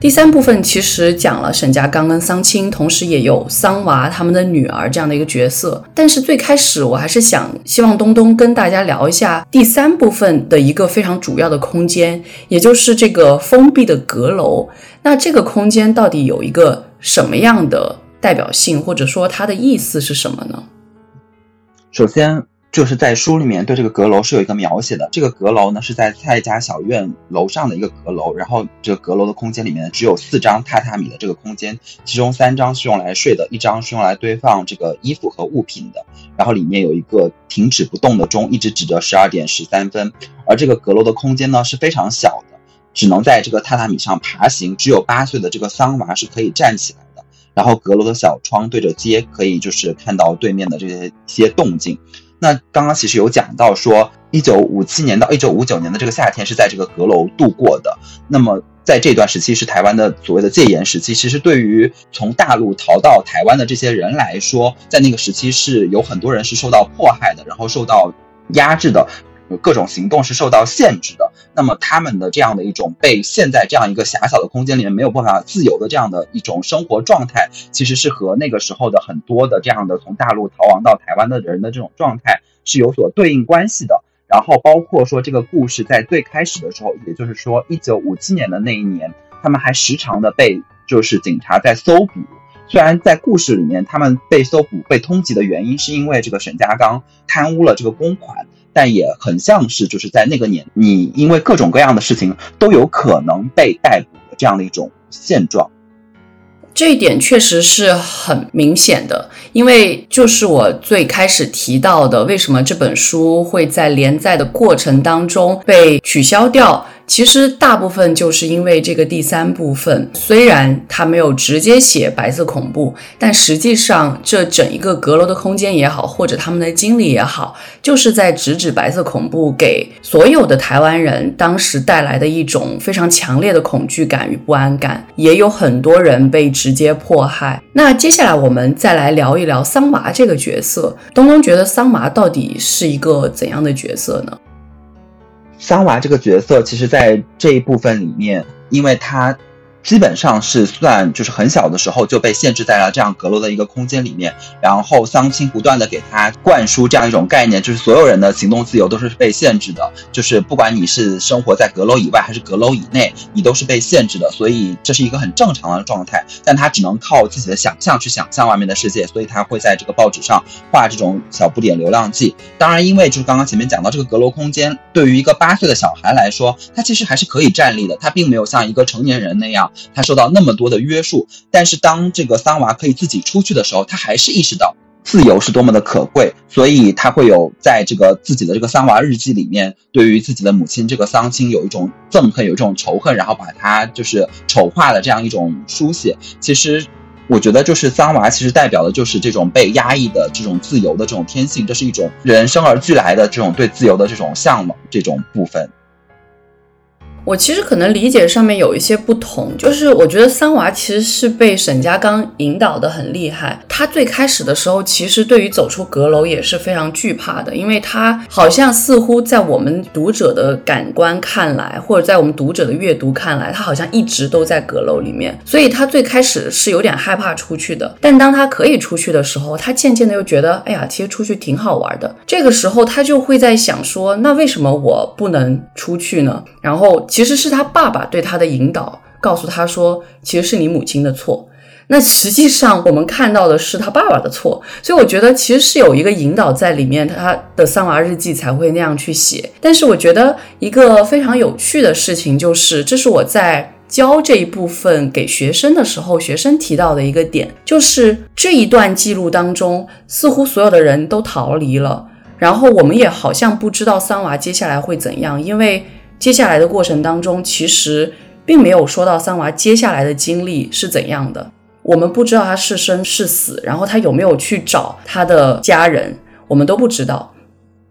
第三部分其实讲了沈家刚跟桑青，同时也有桑娃他们的女儿这样的一个角色。但是最开始我还是想希望东东跟大家聊一下第三部分的一个非常主要的空间，也就是这个封闭的阁楼。那这个空间到底有一个什么样的代表性，或者说它的意思是什么呢？首先。就是在书里面对这个阁楼是有一个描写的。这个阁楼呢是在蔡家小院楼上的一个阁楼，然后这个阁楼的空间里面只有四张榻榻米的这个空间，其中三张是用来睡的，一张是用来堆放这个衣服和物品的。然后里面有一个停止不动的钟，一直指着十二点十三分。而这个阁楼的空间呢是非常小的，只能在这个榻榻米上爬行。只有八岁的这个桑娃是可以站起来的。然后阁楼的小窗对着街，可以就是看到对面的这些些动静。那刚刚其实有讲到说，一九五七年到一九五九年的这个夏天是在这个阁楼度过的。那么在这段时期是台湾的所谓的戒严时期，其实对于从大陆逃到台湾的这些人来说，在那个时期是有很多人是受到迫害的，然后受到压制的。各种行动是受到限制的，那么他们的这样的一种被陷在这样一个狭小的空间里面没有办法自由的这样的一种生活状态，其实是和那个时候的很多的这样的从大陆逃亡到台湾的人的这种状态是有所对应关系的。然后包括说这个故事在最开始的时候，也就是说一九五七年的那一年，他们还时常的被就是警察在搜捕。虽然在故事里面他们被搜捕被通缉的原因是因为这个沈家刚贪污了这个公款。但也很像是，就是在那个年，你因为各种各样的事情都有可能被逮捕的这样的一种现状。这一点确实是很明显的，因为就是我最开始提到的，为什么这本书会在连载的过程当中被取消掉。其实大部分就是因为这个第三部分，虽然他没有直接写白色恐怖，但实际上这整一个阁楼的空间也好，或者他们的经历也好，就是在直指白色恐怖给所有的台湾人当时带来的一种非常强烈的恐惧感与不安感，也有很多人被直接迫害。那接下来我们再来聊一聊桑麻这个角色，东东觉得桑麻到底是一个怎样的角色呢？桑娃这个角色，其实，在这一部分里面，因为他。基本上是算就是很小的时候就被限制在了这样阁楼的一个空间里面，然后桑青不断的给他灌输这样一种概念，就是所有人的行动自由都是被限制的，就是不管你是生活在阁楼以外还是阁楼以内，你都是被限制的，所以这是一个很正常的状态。但他只能靠自己的想象去想象外面的世界，所以他会在这个报纸上画这种小不点流浪记。当然，因为就是刚刚前面讲到这个阁楼空间，对于一个八岁的小孩来说，他其实还是可以站立的，他并没有像一个成年人那样。他受到那么多的约束，但是当这个桑娃可以自己出去的时候，他还是意识到自由是多么的可贵，所以他会有在这个自己的这个桑娃日记里面，对于自己的母亲这个桑青有一种憎恨，有一种仇恨，然后把他就是丑化的这样一种书写。其实我觉得就是桑娃其实代表的就是这种被压抑的这种自由的这种天性，这是一种人生而俱来的这种对自由的这种向往这种部分。我其实可能理解上面有一些不同，就是我觉得三娃其实是被沈家刚引导的很厉害。他最开始的时候，其实对于走出阁楼也是非常惧怕的，因为他好像似乎在我们读者的感官看来，或者在我们读者的阅读看来，他好像一直都在阁楼里面，所以他最开始是有点害怕出去的。但当他可以出去的时候，他渐渐的又觉得，哎呀，其实出去挺好玩的。这个时候他就会在想说，那为什么我不能出去呢？然后。其实是他爸爸对他的引导，告诉他说，其实是你母亲的错。那实际上我们看到的是他爸爸的错，所以我觉得其实是有一个引导在里面，他的三娃日记才会那样去写。但是我觉得一个非常有趣的事情就是，这是我在教这一部分给学生的时候，学生提到的一个点，就是这一段记录当中，似乎所有的人都逃离了，然后我们也好像不知道三娃接下来会怎样，因为。接下来的过程当中，其实并没有说到三娃接下来的经历是怎样的，我们不知道他是生是死，然后他有没有去找他的家人，我们都不知道。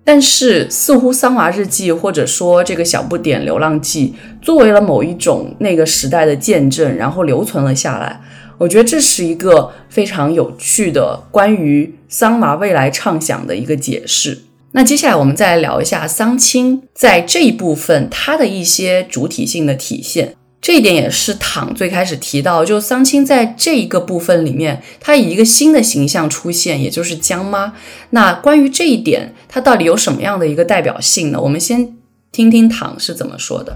但是似乎《三娃日记》或者说这个小不点《流浪记》作为了某一种那个时代的见证，然后留存了下来。我觉得这是一个非常有趣的关于桑娃未来畅想的一个解释。那接下来我们再来聊一下桑青在这一部分他的一些主体性的体现，这一点也是躺最开始提到，就桑青在这一个部分里面，他以一个新的形象出现，也就是江妈。那关于这一点，他到底有什么样的一个代表性呢？我们先听听躺是怎么说的。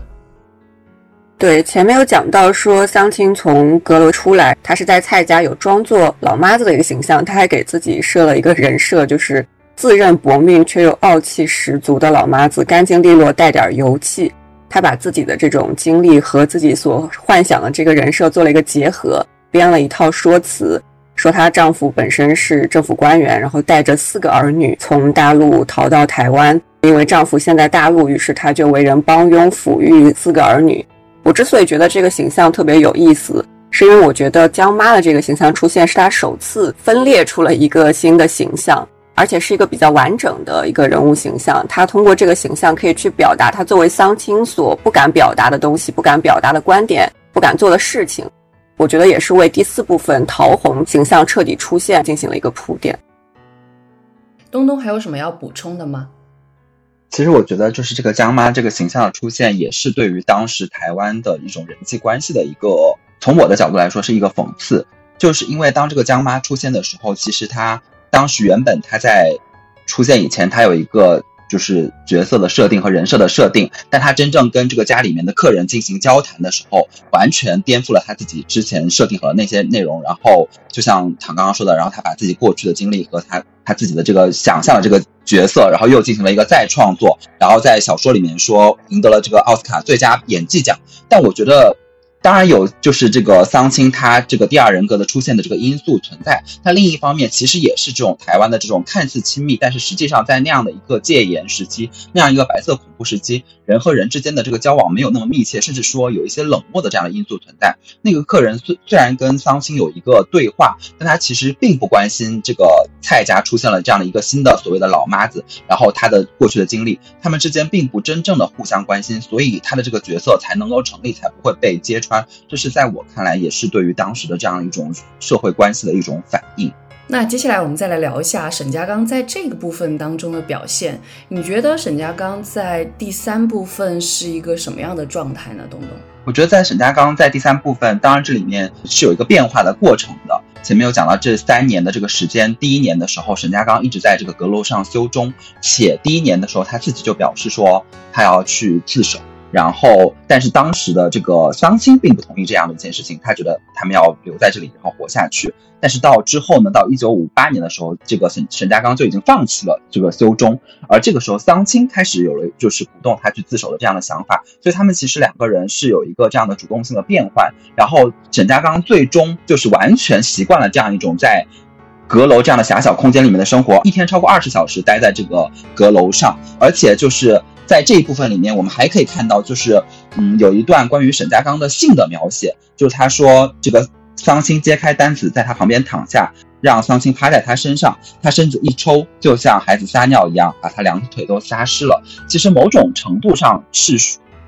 对，前面有讲到说桑青从阁楼出来，他是在蔡家有装作老妈子的一个形象，他还给自己设了一个人设，就是。自认薄命却又傲气十足的老妈子，干净利落，带点油气。她把自己的这种经历和自己所幻想的这个人设做了一个结合，编了一套说辞，说她丈夫本身是政府官员，然后带着四个儿女从大陆逃到台湾，因为丈夫现在大陆，于是她就为人帮佣抚育四个儿女。我之所以觉得这个形象特别有意思，是因为我觉得江妈的这个形象出现，是她首次分裂出了一个新的形象。而且是一个比较完整的一个人物形象，他通过这个形象可以去表达他作为桑青所不敢表达的东西、不敢表达的观点、不敢做的事情。我觉得也是为第四部分桃红形象彻底出现进行了一个铺垫。东东还有什么要补充的吗？其实我觉得就是这个江妈这个形象的出现，也是对于当时台湾的一种人际关系的一个，从我的角度来说是一个讽刺，就是因为当这个江妈出现的时候，其实她。当时原本他在出现以前，他有一个就是角色的设定和人设的设定，但他真正跟这个家里面的客人进行交谈的时候，完全颠覆了他自己之前设定和那些内容。然后就像唐刚刚说的，然后他把自己过去的经历和他他自己的这个想象的这个角色，然后又进行了一个再创作，然后在小说里面说赢得了这个奥斯卡最佳演技奖。但我觉得。当然有，就是这个桑青他这个第二人格的出现的这个因素存在。那另一方面，其实也是这种台湾的这种看似亲密，但是实际上在那样的一个戒严时期，那样一个白色恐怖时期，人和人之间的这个交往没有那么密切，甚至说有一些冷漠的这样的因素存在。那个客人虽虽然跟桑青有一个对话，但他其实并不关心这个蔡家出现了这样的一个新的所谓的老妈子，然后他的过去的经历，他们之间并不真正的互相关心，所以他的这个角色才能够成立，才不会被揭穿。这是在我看来，也是对于当时的这样一种社会关系的一种反应。那接下来我们再来聊一下沈家刚在这个部分当中的表现。你觉得沈家刚在第三部分是一个什么样的状态呢？东东，我觉得在沈家刚在第三部分，当然这里面是有一个变化的过程的。前面有讲到这三年的这个时间，第一年的时候，沈家刚一直在这个阁楼上修钟，且第一年的时候他自己就表示说他要去自首。然后，但是当时的这个桑青并不同意这样的一件事情，他觉得他们要留在这里，然后活下去。但是到之后呢，到一九五八年的时候，这个沈沈家刚就已经放弃了这个修中，而这个时候桑青开始有了就是鼓动他去自首的这样的想法，所以他们其实两个人是有一个这样的主动性的变换。然后沈家刚最终就是完全习惯了这样一种在阁楼这样的狭小空间里面的生活，一天超过二十小时待在这个阁楼上，而且就是。在这一部分里面，我们还可以看到，就是，嗯，有一段关于沈家刚的性的描写，就是他说，这个桑青揭开单子，在他旁边躺下，让桑青趴在他身上，他身子一抽，就像孩子撒尿一样，把他两腿都撒湿了。其实某种程度上是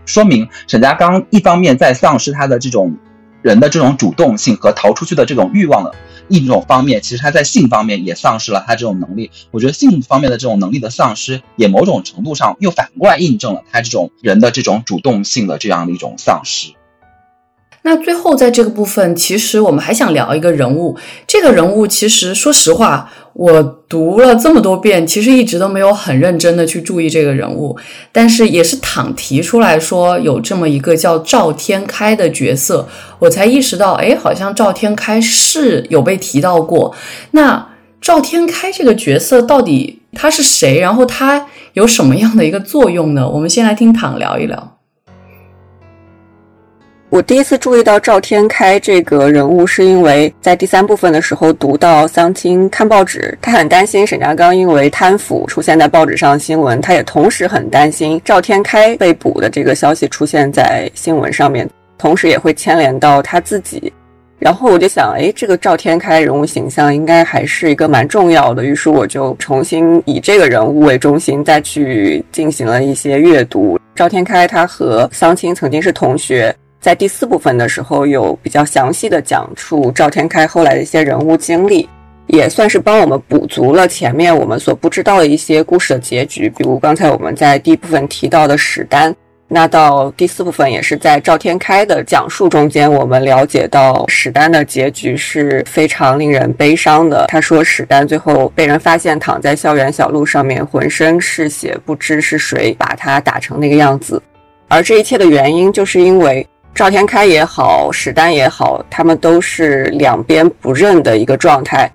说明沈家刚一方面在丧失他的这种人的这种主动性和逃出去的这种欲望了。一种方面，其实他在性方面也丧失了他这种能力。我觉得性方面的这种能力的丧失，也某种程度上又反过来印证了他这种人的这种主动性的这样的一种丧失。那最后在这个部分，其实我们还想聊一个人物。这个人物其实说实话，我读了这么多遍，其实一直都没有很认真的去注意这个人物。但是也是躺提出来说有这么一个叫赵天开的角色，我才意识到，哎，好像赵天开是有被提到过。那赵天开这个角色到底他是谁？然后他有什么样的一个作用呢？我们先来听躺聊一聊。我第一次注意到赵天开这个人物，是因为在第三部分的时候读到桑青看报纸，他很担心沈家刚因为贪腐出现在报纸上新闻，他也同时很担心赵天开被捕的这个消息出现在新闻上面，同时也会牵连到他自己。然后我就想，哎，这个赵天开人物形象应该还是一个蛮重要的，于是我就重新以这个人物为中心再去进行了一些阅读。赵天开他和桑青曾经是同学。在第四部分的时候，有比较详细的讲述赵天开后来的一些人物经历，也算是帮我们补足了前面我们所不知道的一些故事的结局。比如刚才我们在第一部分提到的史丹，那到第四部分也是在赵天开的讲述中间，我们了解到史丹的结局是非常令人悲伤的。他说史丹最后被人发现躺在校园小路上面，浑身是血，不知是谁把他打成那个样子，而这一切的原因就是因为。赵天开也好，史丹也好，他们都是两边不认的一个状态。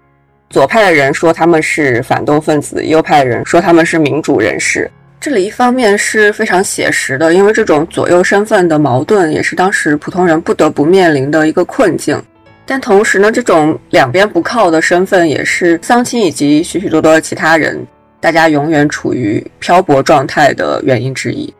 左派的人说他们是反动分子，右派的人说他们是民主人士。这里一方面是非常写实的，因为这种左右身份的矛盾也是当时普通人不得不面临的一个困境。但同时呢，这种两边不靠的身份也是桑青以及许许多多的其他人，大家永远处于漂泊状态的原因之一。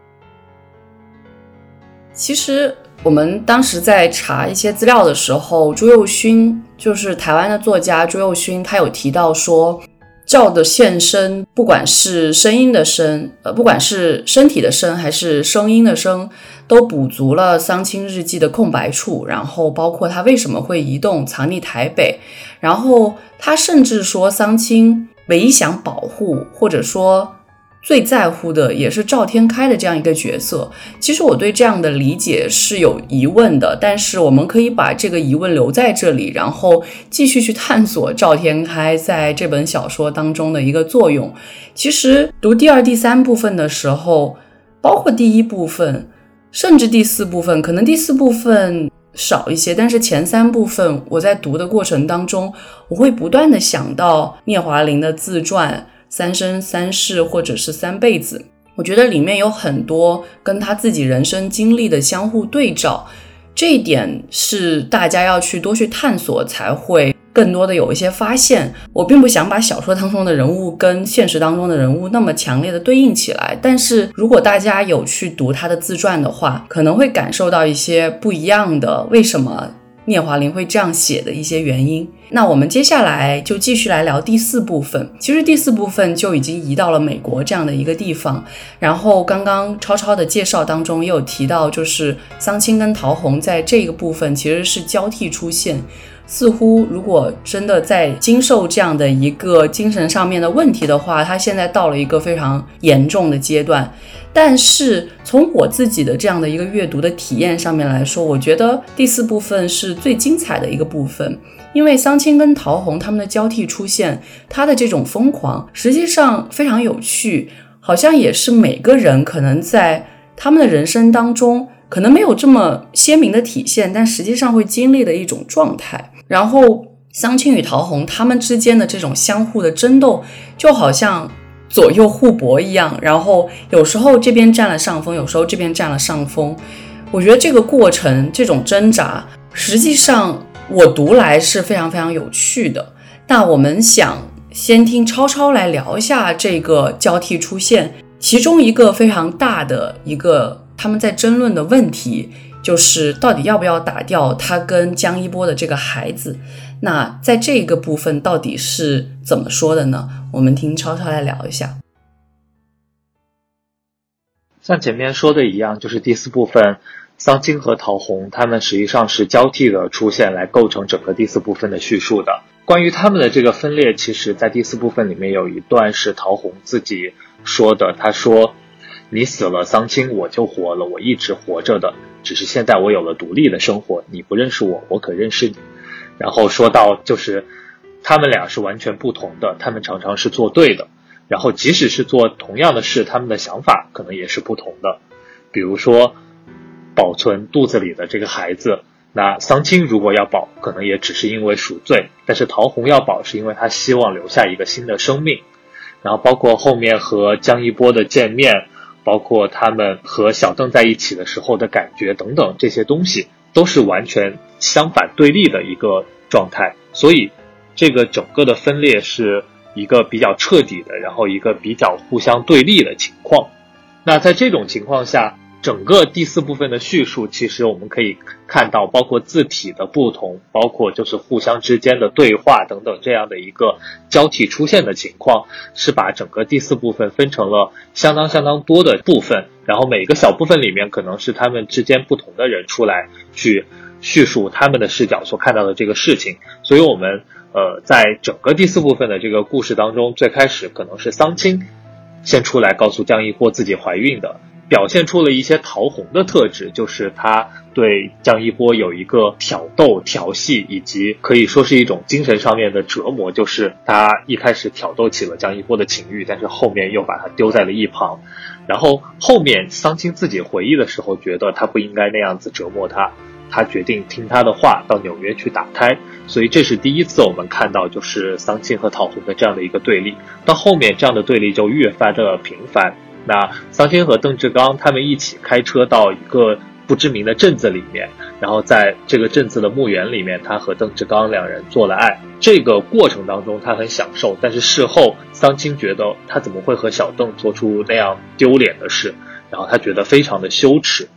其实。我们当时在查一些资料的时候，朱佑勋就是台湾的作家朱佑勋，他有提到说，赵的现身，不管是声音的声，呃，不管是身体的声，还是声音的声，都补足了桑青日记的空白处。然后包括他为什么会移动藏匿台北，然后他甚至说桑青唯一想保护，或者说。最在乎的也是赵天开的这样一个角色。其实我对这样的理解是有疑问的，但是我们可以把这个疑问留在这里，然后继续去探索赵天开在这本小说当中的一个作用。其实读第二、第三部分的时候，包括第一部分，甚至第四部分，可能第四部分少一些，但是前三部分我在读的过程当中，我会不断的想到聂华苓的自传。三生三世，或者是三辈子，我觉得里面有很多跟他自己人生经历的相互对照，这一点是大家要去多去探索，才会更多的有一些发现。我并不想把小说当中的人物跟现实当中的人物那么强烈的对应起来，但是如果大家有去读他的自传的话，可能会感受到一些不一样的。为什么？聂华苓会这样写的一些原因，那我们接下来就继续来聊第四部分。其实第四部分就已经移到了美国这样的一个地方。然后刚刚超超的介绍当中也有提到，就是桑青跟陶虹在这个部分其实是交替出现。似乎如果真的在经受这样的一个精神上面的问题的话，他现在到了一个非常严重的阶段。但是从我自己的这样的一个阅读的体验上面来说，我觉得第四部分是最精彩的一个部分，因为桑青跟陶虹他们的交替出现，他的这种疯狂实际上非常有趣，好像也是每个人可能在他们的人生当中。可能没有这么鲜明的体现，但实际上会经历的一种状态。然后桑青与陶虹他们之间的这种相互的争斗，就好像左右互搏一样。然后有时候这边占了上风，有时候这边占了上风。我觉得这个过程，这种挣扎，实际上我读来是非常非常有趣的。那我们想先听超超来聊一下这个交替出现，其中一个非常大的一个。他们在争论的问题，就是到底要不要打掉他跟江一波的这个孩子。那在这个部分到底是怎么说的呢？我们听超超来聊一下。像前面说的一样，就是第四部分，桑青和陶虹他们实际上是交替的出现来构成整个第四部分的叙述的。关于他们的这个分裂，其实在第四部分里面有一段是陶虹自己说的，他说：“你死了，桑青，我就活了，我一直活着的，只是现在我有了独立的生活，你不认识我，我可认识你。”然后说到就是他们俩是完全不同的，他们常常是做对的。然后，即使是做同样的事，他们的想法可能也是不同的。比如说，保存肚子里的这个孩子，那桑青如果要保，可能也只是因为赎罪；但是陶虹要保，是因为他希望留下一个新的生命。然后，包括后面和江一波的见面，包括他们和小邓在一起的时候的感觉等等，这些东西都是完全相反对立的一个状态。所以，这个整个的分裂是。一个比较彻底的，然后一个比较互相对立的情况。那在这种情况下，整个第四部分的叙述，其实我们可以看到，包括字体的不同，包括就是互相之间的对话等等这样的一个交替出现的情况，是把整个第四部分分成了相当相当多的部分，然后每个小部分里面可能是他们之间不同的人出来去叙述他们的视角所看到的这个事情，所以我们。呃，在整个第四部分的这个故事当中，最开始可能是桑青先出来告诉江一波自己怀孕的，表现出了一些桃红的特质，就是他对江一波有一个挑逗、调戏，以及可以说是一种精神上面的折磨，就是他一开始挑逗起了江一波的情欲，但是后面又把他丢在了一旁，然后后面桑青自己回忆的时候，觉得他不应该那样子折磨他。他决定听他的话，到纽约去打胎，所以这是第一次我们看到就是桑青和陶虹的这样的一个对立。到后面这样的对立就越发的频繁。那桑青和邓志刚他们一起开车到一个不知名的镇子里面，然后在这个镇子的墓园里面，他和邓志刚两人做了爱。这个过程当中他很享受，但是事后桑青觉得他怎么会和小邓做出那样丢脸的事，然后他觉得非常的羞耻，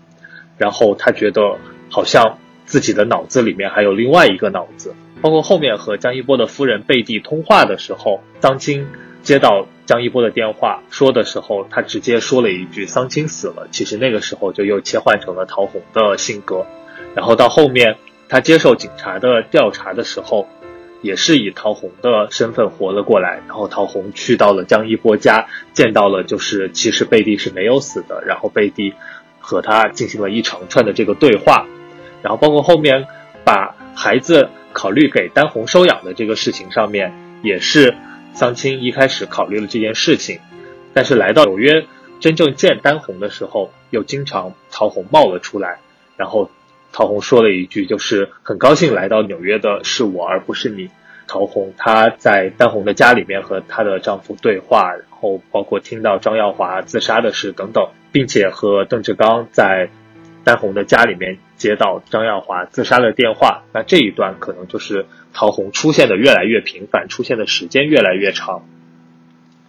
然后他觉得。好像自己的脑子里面还有另外一个脑子，包括后面和江一波的夫人贝蒂通话的时候，桑青接到江一波的电话说的时候，他直接说了一句“桑青死了”。其实那个时候就又切换成了陶虹的性格，然后到后面他接受警察的调查的时候，也是以陶虹的身份活了过来。然后陶虹去到了江一波家，见到了就是其实贝蒂是没有死的，然后贝蒂和他进行了一长串的这个对话。然后包括后面把孩子考虑给丹红收养的这个事情上面，也是桑青一开始考虑了这件事情，但是来到纽约真正见丹红的时候，又经常陶红冒了出来，然后陶红说了一句，就是很高兴来到纽约的是我而不是你。陶红她在丹红的家里面和她的丈夫对话，然后包括听到张耀华自杀的事等等，并且和邓志刚在。丹红的家里面接到张耀华自杀的电话，那这一段可能就是陶虹出现的越来越频繁，出现的时间越来越长。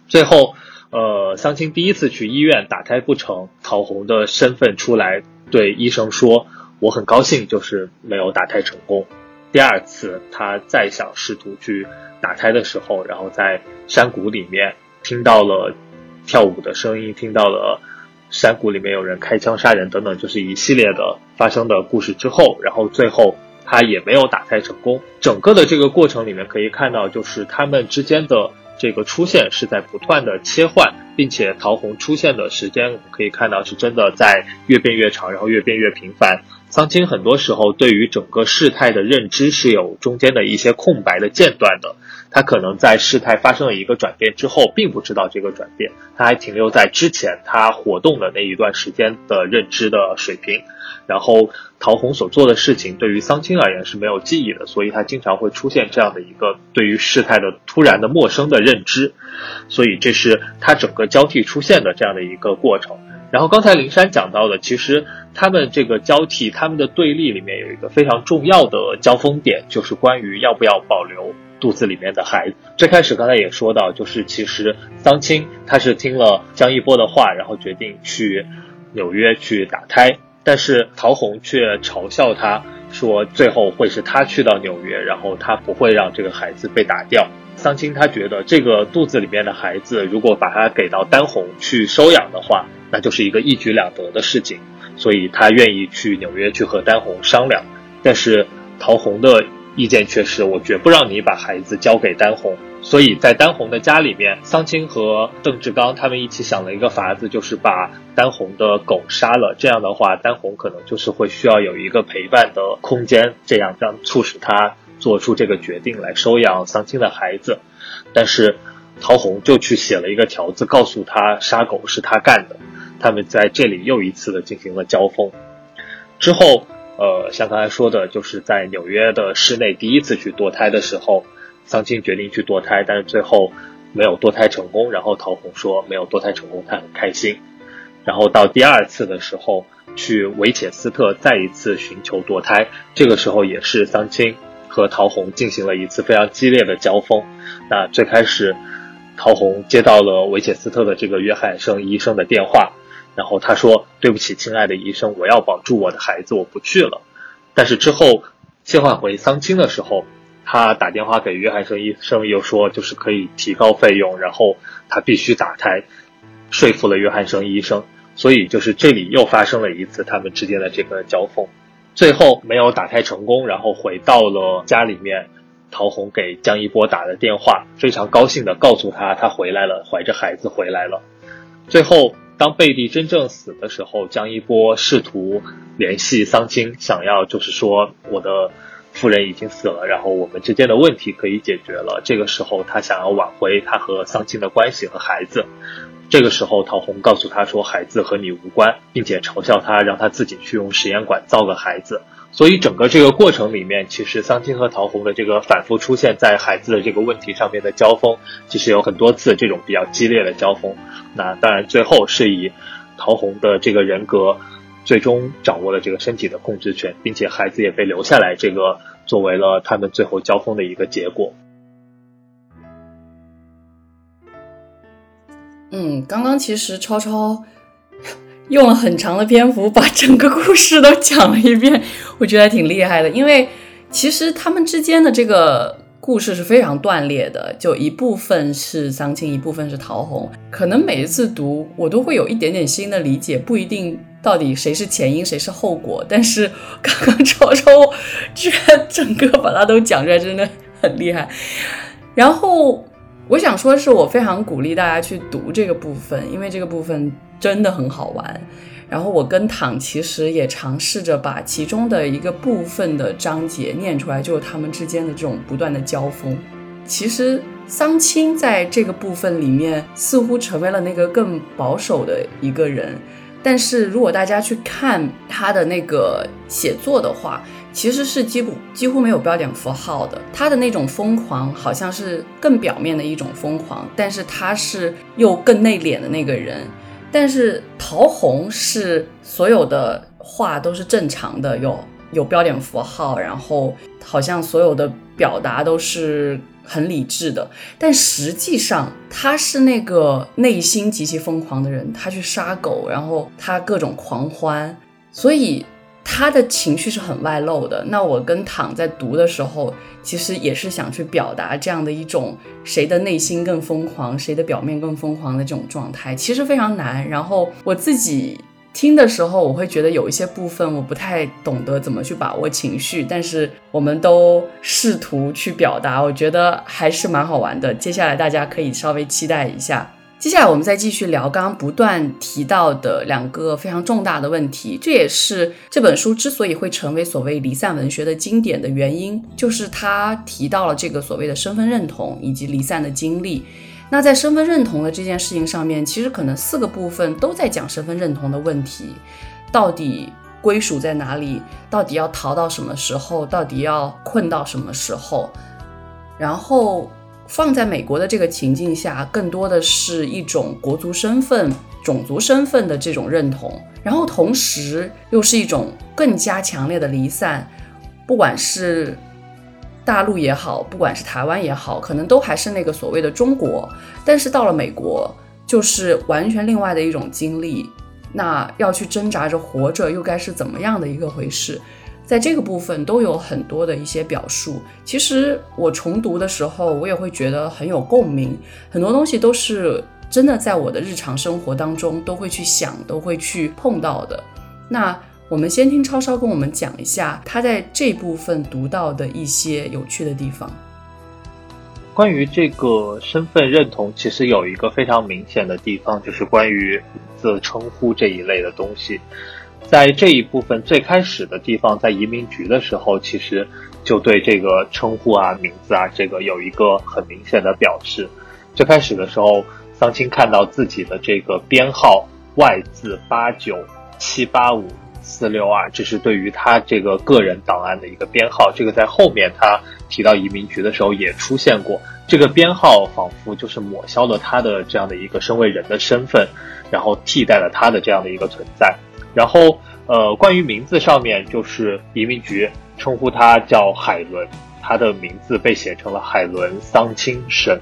最后，呃，桑青第一次去医院打胎不成，陶虹的身份出来对医生说：“我很高兴，就是没有打胎成功。”第二次他再想试图去打胎的时候，然后在山谷里面听到了跳舞的声音，听到了。山谷里面有人开枪杀人等等，就是一系列的发生的故事之后，然后最后他也没有打开成功。整个的这个过程里面可以看到，就是他们之间的这个出现是在不断的切换，并且桃红出现的时间我们可以看到是真的在越变越长，然后越变越频繁。桑青很多时候对于整个事态的认知是有中间的一些空白的间断的。他可能在事态发生了一个转变之后，并不知道这个转变，他还停留在之前他活动的那一段时间的认知的水平。然后陶虹所做的事情对于桑青而言是没有记忆的，所以他经常会出现这样的一个对于事态的突然的陌生的认知。所以这是他整个交替出现的这样的一个过程。然后刚才灵山讲到的，其实他们这个交替，他们的对立里面有一个非常重要的交锋点，就是关于要不要保留。肚子里面的孩子，最开始刚才也说到，就是其实桑青他是听了江一波的话，然后决定去纽约去打胎。但是陶虹却嘲笑他说，最后会是他去到纽约，然后他不会让这个孩子被打掉。桑青他觉得这个肚子里面的孩子，如果把他给到丹红去收养的话，那就是一个一举两得的事情，所以他愿意去纽约去和丹红商量。但是陶虹的意见却是，我绝不让你把孩子交给丹红。所以在丹红的家里面，桑青和邓志刚他们一起想了一个法子，就是把丹红的狗杀了。这样的话，丹红可能就是会需要有一个陪伴的空间，这样让促使他做出这个决定来收养桑青的孩子。但是陶虹就去写了一个条子，告诉他杀狗是他干的。他们在这里又一次的进行了交锋。之后，呃，像刚才说的，就是在纽约的室内第一次去堕胎的时候。桑青决定去堕胎，但是最后没有堕胎成功。然后陶虹说没有堕胎成功，他很开心。然后到第二次的时候，去维切斯特再一次寻求堕胎，这个时候也是桑青和陶虹进行了一次非常激烈的交锋。那最开始，陶虹接到了维切斯特的这个约翰生医生的电话，然后他说：“对不起，亲爱的医生，我要保住我的孩子，我不去了。”但是之后切换回桑青的时候。他打电话给约翰生医生，又说就是可以提高费用，然后他必须打胎，说服了约翰生医生，所以就是这里又发生了一次他们之间的这个交锋，最后没有打开成功，然后回到了家里面，陶虹给江一波打了电话，非常高兴的告诉他他回来了，怀着孩子回来了。最后当贝蒂真正死的时候，江一波试图联系桑青，想要就是说我的。夫人已经死了，然后我们之间的问题可以解决了。这个时候，他想要挽回他和桑青的关系和孩子。这个时候，陶虹告诉他说：“孩子和你无关，并且嘲笑他，让他自己去用实验馆造个孩子。”所以，整个这个过程里面，其实桑青和陶虹的这个反复出现在孩子的这个问题上面的交锋，其实有很多次这种比较激烈的交锋。那当然，最后是以陶虹的这个人格。最终掌握了这个身体的控制权，并且孩子也被留下来，这个作为了他们最后交锋的一个结果。嗯，刚刚其实超超用了很长的篇幅把整个故事都讲了一遍，我觉得挺厉害的，因为其实他们之间的这个。故事是非常断裂的，就一部分是桑青，一部分是陶虹。可能每一次读，我都会有一点点新的理解，不一定到底谁是前因谁是后果。但是 刚刚超超居然整个把它都讲出来，真的很厉害。然后我想说是，我非常鼓励大家去读这个部分，因为这个部分真的很好玩。然后我跟躺其实也尝试着把其中的一个部分的章节念出来，就是他们之间的这种不断的交锋。其实桑青在这个部分里面似乎成为了那个更保守的一个人，但是如果大家去看他的那个写作的话，其实是几乎几乎没有标点符号的。他的那种疯狂好像是更表面的一种疯狂，但是他是又更内敛的那个人。但是陶虹是所有的话都是正常的，哟有标点符号，然后好像所有的表达都是很理智的。但实际上他是那个内心极其疯狂的人，他去杀狗，然后他各种狂欢，所以。他的情绪是很外露的。那我跟躺在读的时候，其实也是想去表达这样的一种谁的内心更疯狂，谁的表面更疯狂的这种状态，其实非常难。然后我自己听的时候，我会觉得有一些部分我不太懂得怎么去把握情绪，但是我们都试图去表达，我觉得还是蛮好玩的。接下来大家可以稍微期待一下。接下来我们再继续聊刚刚不断提到的两个非常重大的问题，这也是这本书之所以会成为所谓离散文学的经典的原因，就是他提到了这个所谓的身份认同以及离散的经历。那在身份认同的这件事情上面，其实可能四个部分都在讲身份认同的问题，到底归属在哪里？到底要逃到什么时候？到底要困到什么时候？然后。放在美国的这个情境下，更多的是一种国族身份、种族身份的这种认同，然后同时又是一种更加强烈的离散。不管是大陆也好，不管是台湾也好，可能都还是那个所谓的中国。但是到了美国，就是完全另外的一种经历。那要去挣扎着活着又该是怎么样的一个回事？在这个部分都有很多的一些表述。其实我重读的时候，我也会觉得很有共鸣，很多东西都是真的在我的日常生活当中都会去想，都会去碰到的。那我们先听超超跟我们讲一下他在这部分读到的一些有趣的地方。关于这个身份认同，其实有一个非常明显的地方，就是关于名字称呼这一类的东西。在这一部分最开始的地方，在移民局的时候，其实就对这个称呼啊、名字啊，这个有一个很明显的表示。最开始的时候，桑青看到自己的这个编号 Y 字八九七八五四六二，这是对于他这个个人档案的一个编号。这个在后面他。提到移民局的时候也出现过这个编号，仿佛就是抹消了他的这样的一个身为人的身份，然后替代了他的这样的一个存在。然后，呃，关于名字上面，就是移民局称呼他叫海伦，他的名字被写成了海伦桑青沈。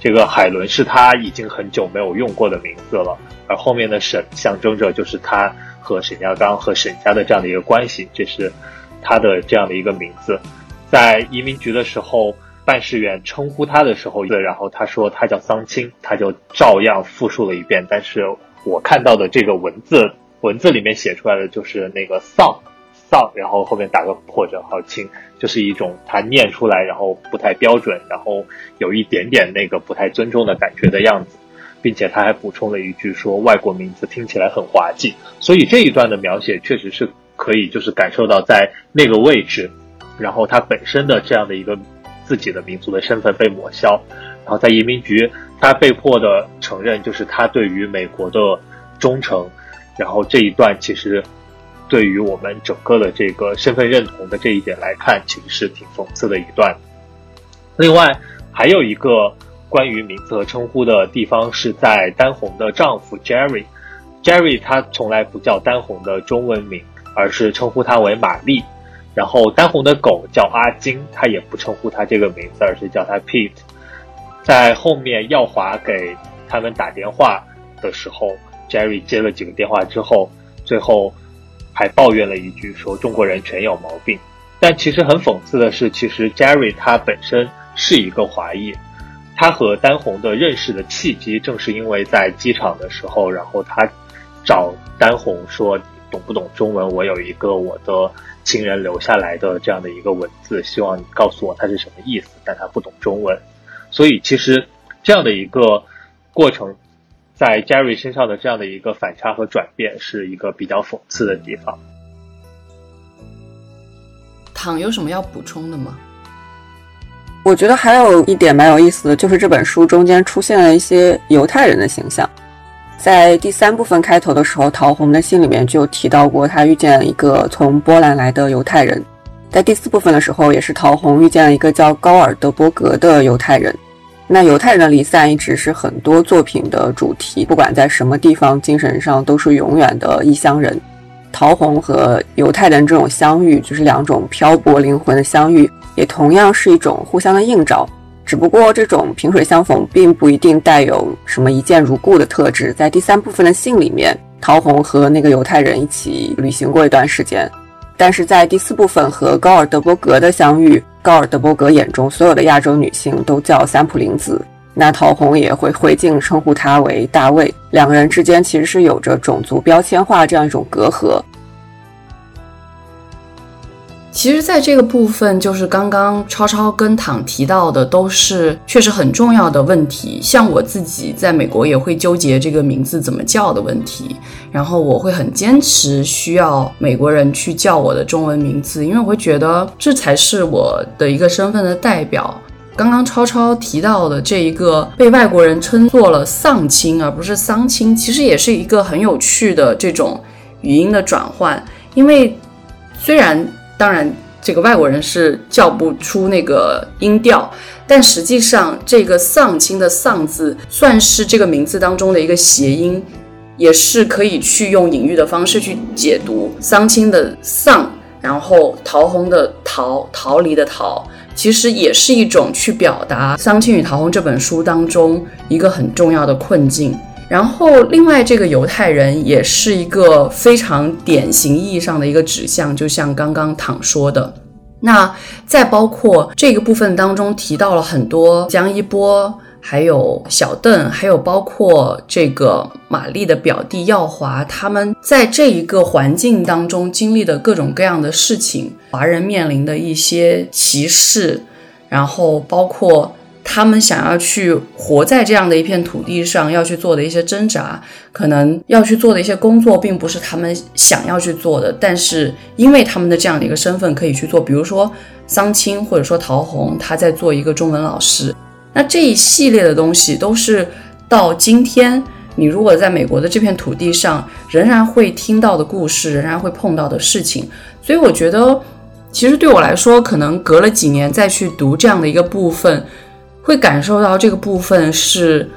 这个海伦是他已经很久没有用过的名字了，而后面的沈象征着就是他和沈家刚和沈家的这样的一个关系，这是他的这样的一个名字。在移民局的时候，办事员称呼他的时候，对然后他说他叫桑青，他就照样复述了一遍。但是我看到的这个文字，文字里面写出来的就是那个丧丧，然后后面打个破折号青，就是一种他念出来然后不太标准，然后有一点点那个不太尊重的感觉的样子，并且他还补充了一句说外国名字听起来很滑稽。所以这一段的描写确实是可以就是感受到在那个位置。然后他本身的这样的一个自己的民族的身份被抹消，然后在移民局，他被迫的承认就是他对于美国的忠诚，然后这一段其实对于我们整个的这个身份认同的这一点来看，其实是挺讽刺的一段。另外还有一个关于名字和称呼的地方是在丹红的丈夫 Jerry，Jerry 他从来不叫丹红的中文名，而是称呼他为玛丽。然后丹红的狗叫阿金，他也不称呼他这个名字，而是叫他 Pete。在后面耀华给他们打电话的时候，Jerry 接了几个电话之后，最后还抱怨了一句，说中国人全有毛病。但其实很讽刺的是，其实 Jerry 他本身是一个华裔，他和丹红的认识的契机，正是因为在机场的时候，然后他找丹红说：“懂不懂中文？我有一个我的。”亲人留下来的这样的一个文字，希望你告诉我它是什么意思，但他不懂中文，所以其实这样的一个过程，在 Jerry 身上的这样的一个反差和转变，是一个比较讽刺的地方。躺有什么要补充的吗？我觉得还有一点蛮有意思的，就是这本书中间出现了一些犹太人的形象。在第三部分开头的时候，陶虹的信里面就提到过，他遇见了一个从波兰来的犹太人。在第四部分的时候，也是陶虹遇见了一个叫高尔德伯格的犹太人。那犹太人的离散一直是很多作品的主题，不管在什么地方，精神上都是永远的异乡人。陶虹和犹太人这种相遇，就是两种漂泊灵魂的相遇，也同样是一种互相的映照。只不过这种萍水相逢并不一定带有什么一见如故的特质。在第三部分的信里面，陶虹和那个犹太人一起旅行过一段时间，但是在第四部分和高尔德伯格的相遇，高尔德伯格眼中所有的亚洲女性都叫三浦玲子，那陶虹也会回敬称呼他为大卫。两个人之间其实是有着种族标签化这样一种隔阂。其实，在这个部分，就是刚刚超超跟躺提到的，都是确实很重要的问题。像我自己在美国也会纠结这个名字怎么叫的问题，然后我会很坚持需要美国人去叫我的中文名字，因为我会觉得这才是我的一个身份的代表。刚刚超超提到的这一个被外国人称作了丧亲而不是丧亲，其实也是一个很有趣的这种语音的转换，因为虽然。当然，这个外国人是叫不出那个音调，但实际上这个“丧亲”的“丧”字算是这个名字当中的一个谐音，也是可以去用隐喻的方式去解读“丧亲”的“丧”，然后“桃红”的“桃”，逃离的“逃”，其实也是一种去表达《丧亲与桃红》这本书当中一个很重要的困境。然后，另外这个犹太人也是一个非常典型意义上的一个指向，就像刚刚躺说的。那再包括这个部分当中提到了很多江一波，还有小邓，还有包括这个玛丽的表弟耀华，他们在这一个环境当中经历的各种各样的事情，华人面临的一些歧视，然后包括。他们想要去活在这样的一片土地上，要去做的一些挣扎，可能要去做的一些工作，并不是他们想要去做的。但是因为他们的这样的一个身份可以去做，比如说桑青或者说陶虹，他在做一个中文老师。那这一系列的东西都是到今天，你如果在美国的这片土地上，仍然会听到的故事，仍然会碰到的事情。所以我觉得，其实对我来说，可能隔了几年再去读这样的一个部分。会感受到这个部分是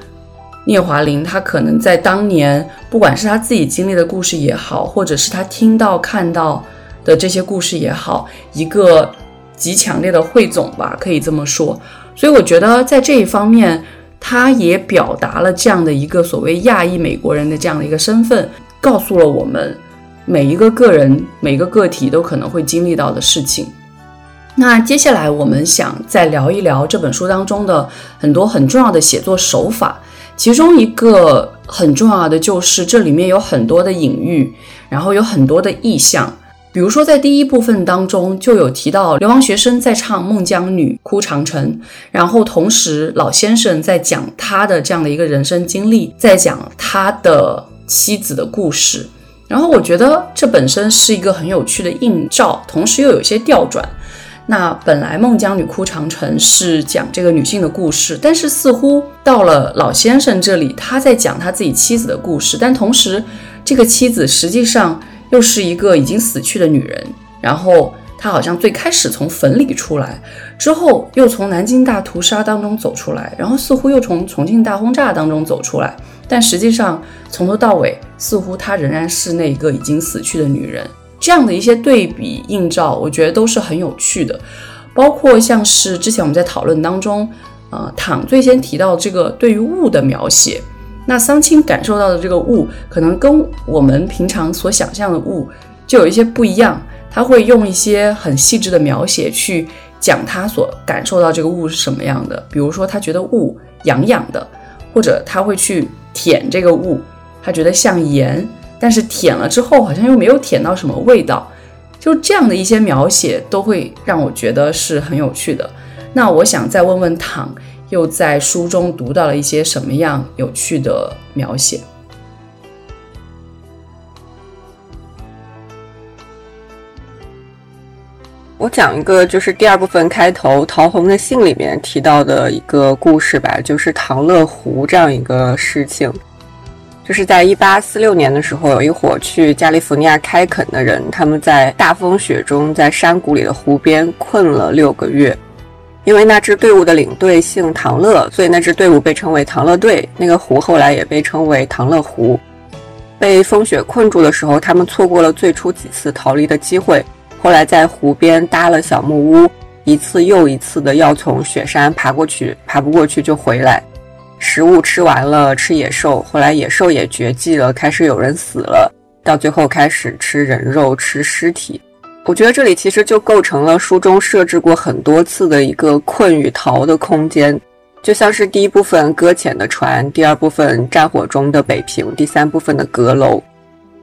聂华苓，他可能在当年，不管是他自己经历的故事也好，或者是他听到看到的这些故事也好，一个极强烈的汇总吧，可以这么说。所以我觉得在这一方面，他也表达了这样的一个所谓亚裔美国人的这样的一个身份，告诉了我们每一个个人、每个个体都可能会经历到的事情。那接下来我们想再聊一聊这本书当中的很多很重要的写作手法，其中一个很重要的就是这里面有很多的隐喻，然后有很多的意象。比如说在第一部分当中就有提到流亡学生在唱《孟姜女哭长城》，然后同时老先生在讲他的这样的一个人生经历，在讲他的妻子的故事。然后我觉得这本身是一个很有趣的映照，同时又有些调转。那本来孟姜女哭长城是讲这个女性的故事，但是似乎到了老先生这里，他在讲他自己妻子的故事，但同时这个妻子实际上又是一个已经死去的女人，然后她好像最开始从坟里出来，之后又从南京大屠杀当中走出来，然后似乎又从重庆大轰炸当中走出来，但实际上从头到尾，似乎她仍然是那个已经死去的女人。这样的一些对比映照，我觉得都是很有趣的。包括像是之前我们在讨论当中，呃，躺最先提到这个对于物的描写，那桑青感受到的这个物，可能跟我们平常所想象的物就有一些不一样。他会用一些很细致的描写去讲他所感受到这个物是什么样的。比如说，他觉得物痒痒的，或者他会去舔这个物，他觉得像盐。但是舔了之后，好像又没有舔到什么味道，就这样的一些描写都会让我觉得是很有趣的。那我想再问问躺，又在书中读到了一些什么样有趣的描写？我讲一个，就是第二部分开头陶虹的信里面提到的一个故事吧，就是唐乐湖这样一个事情。就是在一八四六年的时候，有一伙去加利福尼亚开垦的人，他们在大风雪中，在山谷里的湖边困了六个月。因为那支队伍的领队姓唐乐，所以那支队伍被称为唐乐队。那个湖后来也被称为唐乐湖。被风雪困住的时候，他们错过了最初几次逃离的机会。后来在湖边搭了小木屋，一次又一次的要从雪山爬过去，爬不过去就回来。食物吃完了，吃野兽，后来野兽也绝迹了，开始有人死了，到最后开始吃人肉，吃尸体。我觉得这里其实就构成了书中设置过很多次的一个困与逃的空间，就像是第一部分搁浅的船，第二部分战火中的北平，第三部分的阁楼。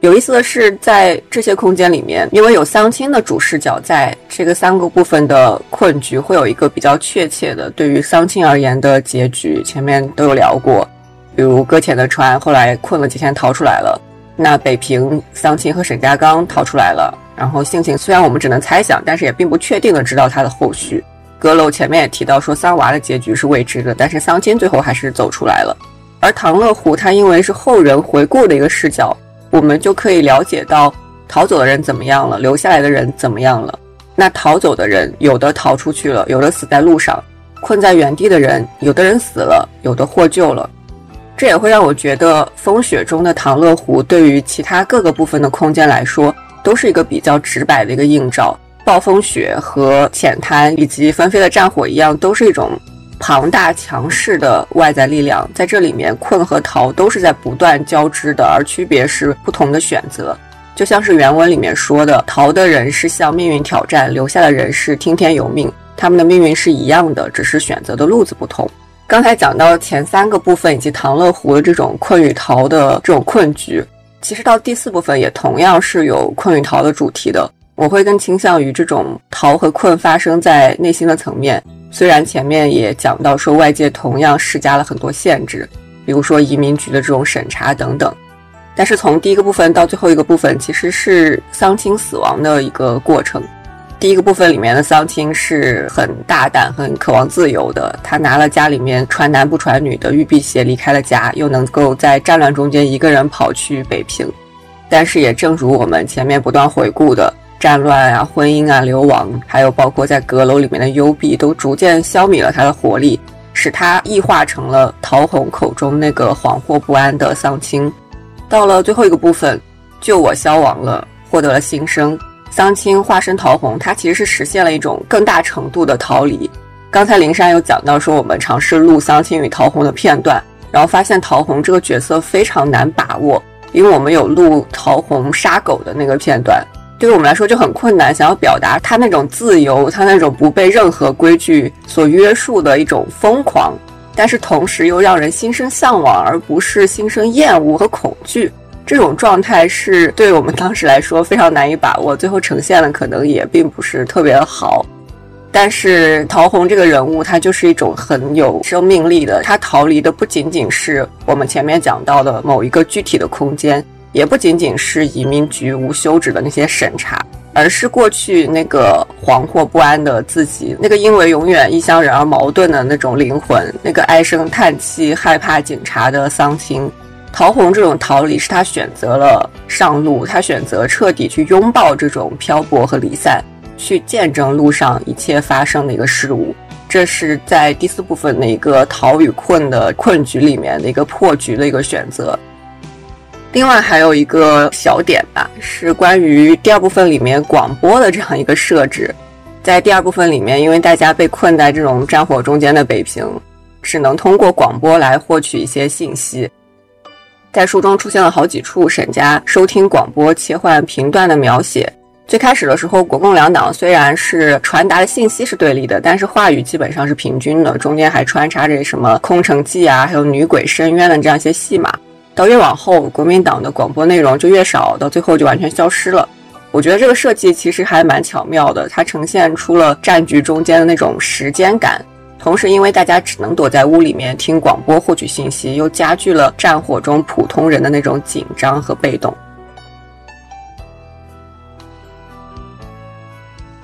有意思的是，在这些空间里面，因为有桑青的主视角，在这个三个部分的困局会有一个比较确切的对于桑青而言的结局。前面都有聊过，比如搁浅的船后来困了几天逃出来了，那北平桑青和沈家刚逃出来了，然后性情虽然我们只能猜想，但是也并不确定的知道他的后续。阁楼前面也提到说三娃的结局是未知的，但是桑青最后还是走出来了。而唐乐湖他因为是后人回顾的一个视角。我们就可以了解到逃走的人怎么样了，留下来的人怎么样了。那逃走的人，有的逃出去了，有的死在路上；困在原地的人，有的人死了，有的获救了。这也会让我觉得，风雪中的唐乐湖对于其他各个部分的空间来说，都是一个比较直白的一个映照。暴风雪和浅滩以及纷飞的战火一样，都是一种庞大强势的外在力量，在这里面困和逃都是在不断交织的，而区别是不同的选择。就像是原文里面说的，逃的人是向命运挑战，留下的人是听天由命。他们的命运是一样的，只是选择的路子不同。刚才讲到前三个部分以及唐乐湖的这种困与逃的这种困局，其实到第四部分也同样是有困与逃的主题的。我会更倾向于这种逃和困发生在内心的层面。虽然前面也讲到说外界同样施加了很多限制，比如说移民局的这种审查等等。但是从第一个部分到最后一个部分，其实是桑青死亡的一个过程。第一个部分里面的桑青是很大胆、很渴望自由的，他拿了家里面传男不传女的玉辟邪离开了家，又能够在战乱中间一个人跑去北平。但是也正如我们前面不断回顾的，战乱啊、婚姻啊、流亡，还有包括在阁楼里面的幽闭，都逐渐消弭了他的活力，使他异化成了陶虹口中那个惶惑不安的桑青。到了最后一个部分，救我消亡了，获得了新生。桑青化身桃红，他其实是实现了一种更大程度的逃离。刚才灵山有讲到说，我们尝试录桑青与桃红的片段，然后发现桃红这个角色非常难把握，因为我们有录桃红杀狗的那个片段，对于我们来说就很困难，想要表达他那种自由，他那种不被任何规矩所约束的一种疯狂。但是同时又让人心生向往，而不是心生厌恶和恐惧。这种状态是对我们当时来说非常难以把握，最后呈现的可能也并不是特别好。但是陶虹这个人物，他就是一种很有生命力的。他逃离的不仅仅是我们前面讲到的某一个具体的空间，也不仅仅是移民局无休止的那些审查。而是过去那个惶惑不安的自己，那个因为永远异乡人而矛盾的那种灵魂，那个唉声叹气、害怕警察的桑心。陶虹这种逃离是他选择了上路，他选择彻底去拥抱这种漂泊和离散，去见证路上一切发生的一个事物。这是在第四部分的一个逃与困的困局里面的一个破局的一个选择。另外还有一个小点吧，是关于第二部分里面广播的这样一个设置。在第二部分里面，因为大家被困在这种战火中间的北平，只能通过广播来获取一些信息。在书中出现了好几处沈家收听广播切换频段的描写。最开始的时候，国共两党虽然是传达的信息是对立的，但是话语基本上是平均的，中间还穿插着什么空城计啊，还有女鬼深渊的这样一些戏码。到越往后，国民党的广播内容就越少，到最后就完全消失了。我觉得这个设计其实还蛮巧妙的，它呈现出了战局中间的那种时间感，同时因为大家只能躲在屋里面听广播获取信息，又加剧了战火中普通人的那种紧张和被动。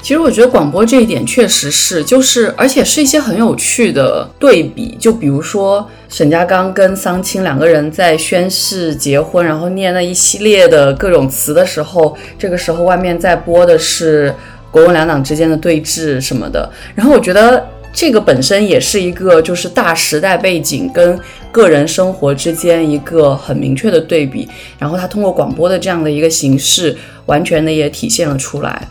其实我觉得广播这一点确实是，就是而且是一些很有趣的对比，就比如说沈家刚跟桑青两个人在宣誓结婚，然后念那一系列的各种词的时候，这个时候外面在播的是国共两党之间的对峙什么的，然后我觉得这个本身也是一个就是大时代背景跟个人生活之间一个很明确的对比，然后他通过广播的这样的一个形式，完全的也体现了出来。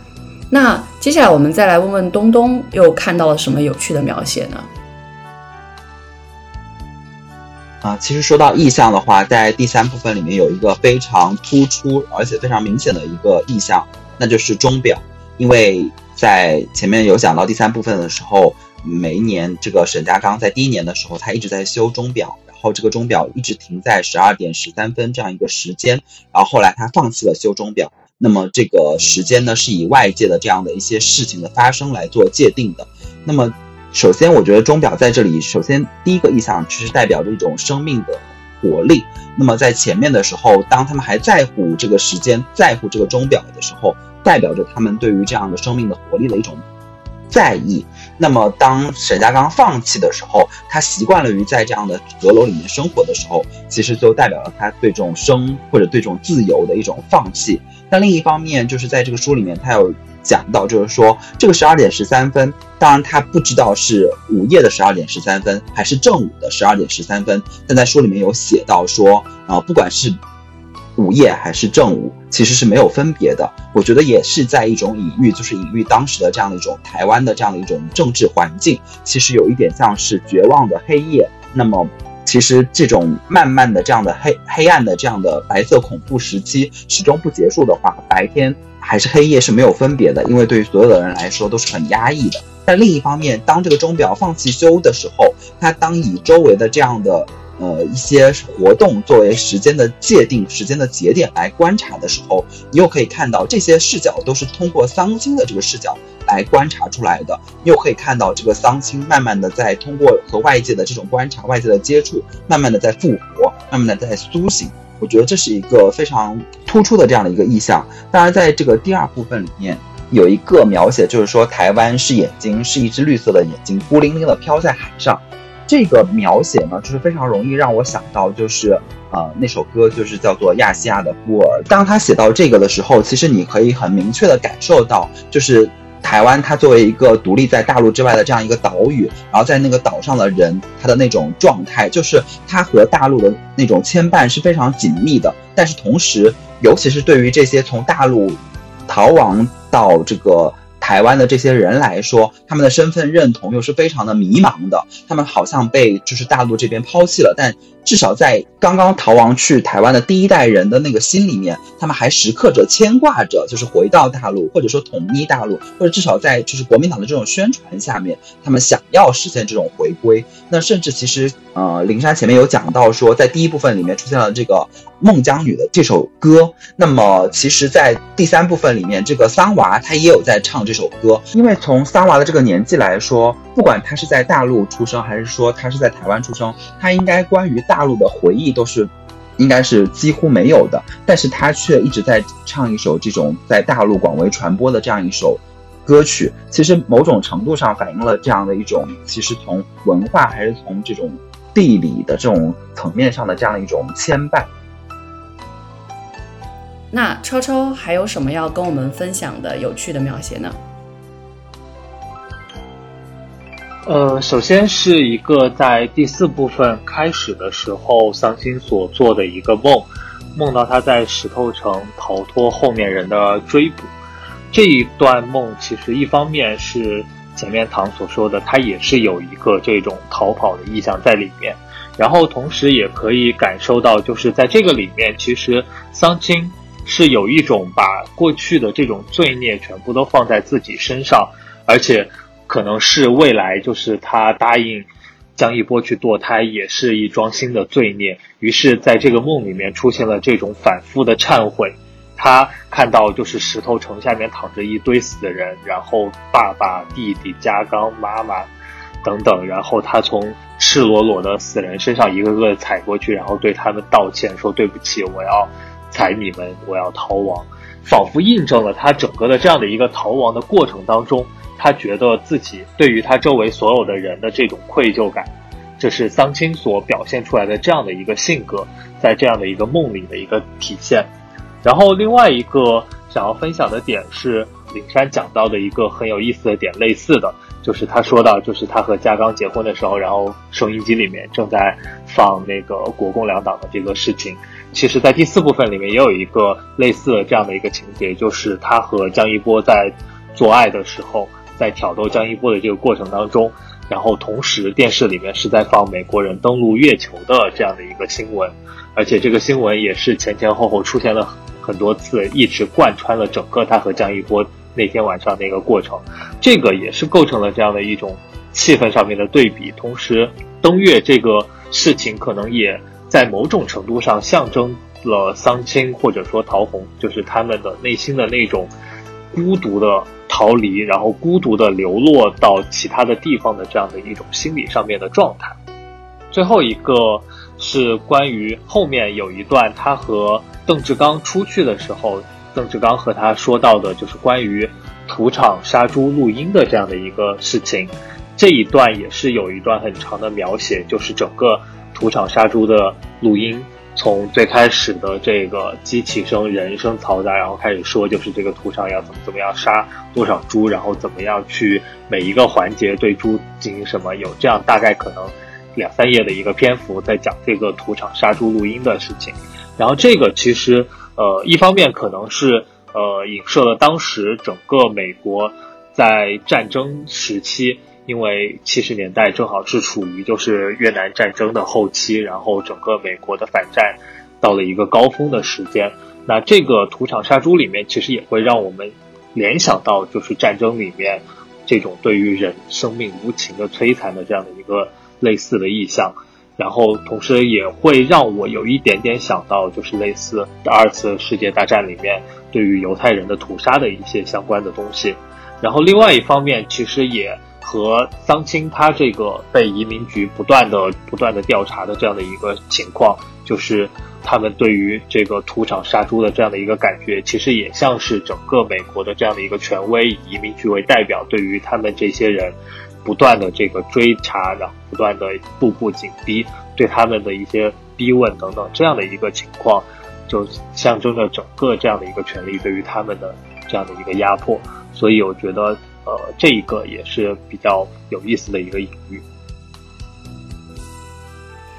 那接下来我们再来问问东东，又看到了什么有趣的描写呢？啊，其实说到意象的话，在第三部分里面有一个非常突出而且非常明显的一个意象，那就是钟表。因为在前面有讲到第三部分的时候，每一年这个沈家刚在第一年的时候，他一直在修钟表，然后这个钟表一直停在十二点十三分这样一个时间，然后后来他放弃了修钟表。那么这个时间呢，是以外界的这样的一些事情的发生来做界定的。那么，首先我觉得钟表在这里，首先第一个意象其实代表着一种生命的活力。那么在前面的时候，当他们还在乎这个时间，在乎这个钟表的时候，代表着他们对于这样的生命的活力的一种在意。那么当沈家刚放弃的时候，他习惯了于在这样的阁楼里面生活的时候，其实就代表了他对这种生或者对这种自由的一种放弃。但另一方面，就是在这个书里面，他有讲到，就是说这个十二点十三分，当然他不知道是午夜的十二点十三分，还是正午的十二点十三分，但在书里面有写到说，啊，不管是午夜还是正午，其实是没有分别的。我觉得也是在一种隐喻，就是隐喻当时的这样的一种台湾的这样的一种政治环境，其实有一点像是绝望的黑夜。那么，其实这种慢慢的这样的黑黑暗的这样的白色恐怖时期始终不结束的话，白天还是黑夜是没有分别的，因为对于所有的人来说都是很压抑的。但另一方面，当这个钟表放弃修的时候，它当以周围的这样的。呃，一些活动作为时间的界定、时间的节点来观察的时候，你又可以看到这些视角都是通过桑青的这个视角来观察出来的。又可以看到这个桑青慢慢的在通过和外界的这种观察、外界的接触，慢慢的在复活，慢慢的在苏醒。我觉得这是一个非常突出的这样的一个意象。当然，在这个第二部分里面，有一个描写，就是说台湾是眼睛，是一只绿色的眼睛，孤零零的飘在海上。这个描写呢，就是非常容易让我想到，就是呃那首歌，就是叫做《亚细亚的孤儿》。当他写到这个的时候，其实你可以很明确的感受到，就是台湾它作为一个独立在大陆之外的这样一个岛屿，然后在那个岛上的人，他的那种状态，就是他和大陆的那种牵绊是非常紧密的。但是同时，尤其是对于这些从大陆逃亡到这个。台湾的这些人来说，他们的身份认同又是非常的迷茫的，他们好像被就是大陆这边抛弃了，但。至少在刚刚逃亡去台湾的第一代人的那个心里面，他们还时刻着牵挂着，就是回到大陆，或者说统一大陆，或者至少在就是国民党的这种宣传下面，他们想要实现这种回归。那甚至其实，呃，灵山前面有讲到说，在第一部分里面出现了这个孟姜女的这首歌。那么其实，在第三部分里面，这个桑娃他也有在唱这首歌。因为从桑娃的这个年纪来说，不管他是在大陆出生，还是说他是在台湾出生，他应该关于大。大陆的回忆都是，应该是几乎没有的，但是他却一直在唱一首这种在大陆广为传播的这样一首歌曲，其实某种程度上反映了这样的一种，其实从文化还是从这种地理的这种层面上的这样一种牵绊。那超超还有什么要跟我们分享的有趣的描写呢？呃，首先是一个在第四部分开始的时候，桑青所做的一个梦，梦到他在石头城逃脱后面人的追捕。这一段梦其实一方面是前面唐所说的，他也是有一个这种逃跑的意向在里面，然后同时也可以感受到，就是在这个里面，其实桑青是有一种把过去的这种罪孽全部都放在自己身上，而且。可能是未来，就是他答应江一波去堕胎，也是一桩新的罪孽。于是，在这个梦里面出现了这种反复的忏悔。他看到就是石头城下面躺着一堆死的人，然后爸爸、弟弟、家刚、妈妈等等，然后他从赤裸裸的死人身上一个个踩过去，然后对他们道歉，说对不起，我要踩你们，我要逃亡，仿佛印证了他整个的这样的一个逃亡的过程当中。他觉得自己对于他周围所有的人的这种愧疚感，这是桑青所表现出来的这样的一个性格，在这样的一个梦里的一个体现。然后另外一个想要分享的点是岭山讲到的一个很有意思的点，类似的就是他说到，就是他和家刚结婚的时候，然后收音机里面正在放那个国共两党的这个事情。其实，在第四部分里面也有一个类似的这样的一个情节，就是他和江一波在做爱的时候。在挑逗江一波的这个过程当中，然后同时电视里面是在放美国人登陆月球的这样的一个新闻，而且这个新闻也是前前后后出现了很多次，一直贯穿了整个他和江一波那天晚上的一个过程，这个也是构成了这样的一种气氛上面的对比。同时，登月这个事情可能也在某种程度上象征了桑青或者说陶虹，就是他们的内心的那种孤独的。逃离，然后孤独的流落到其他的地方的这样的一种心理上面的状态。最后一个是关于后面有一段他和邓志刚出去的时候，邓志刚和他说到的就是关于土场杀猪录音的这样的一个事情。这一段也是有一段很长的描写，就是整个土场杀猪的录音。从最开始的这个机器声、人声嘈杂，然后开始说，就是这个屠场要怎么怎么样杀多少猪，然后怎么样去每一个环节对猪进行什么，有这样大概可能两三页的一个篇幅在讲这个屠场杀猪录音的事情。然后这个其实呃一方面可能是呃影射了当时整个美国在战争时期。因为七十年代正好是处于就是越南战争的后期，然后整个美国的反战到了一个高峰的时间。那这个土场杀猪里面其实也会让我们联想到，就是战争里面这种对于人生命无情的摧残的这样的一个类似的意象。然后同时也会让我有一点点想到，就是类似第二次世界大战里面对于犹太人的屠杀的一些相关的东西。然后另外一方面，其实也。和桑青他这个被移民局不断的、不断的调查的这样的一个情况，就是他们对于这个土场杀猪的这样的一个感觉，其实也像是整个美国的这样的一个权威，以移民局为代表，对于他们这些人不断的这个追查，然后不断的步步紧逼，对他们的一些逼问等等这样的一个情况，就象征着整个这样的一个权利对于他们的这样的一个压迫，所以我觉得。呃，这一个也是比较有意思的一个隐喻。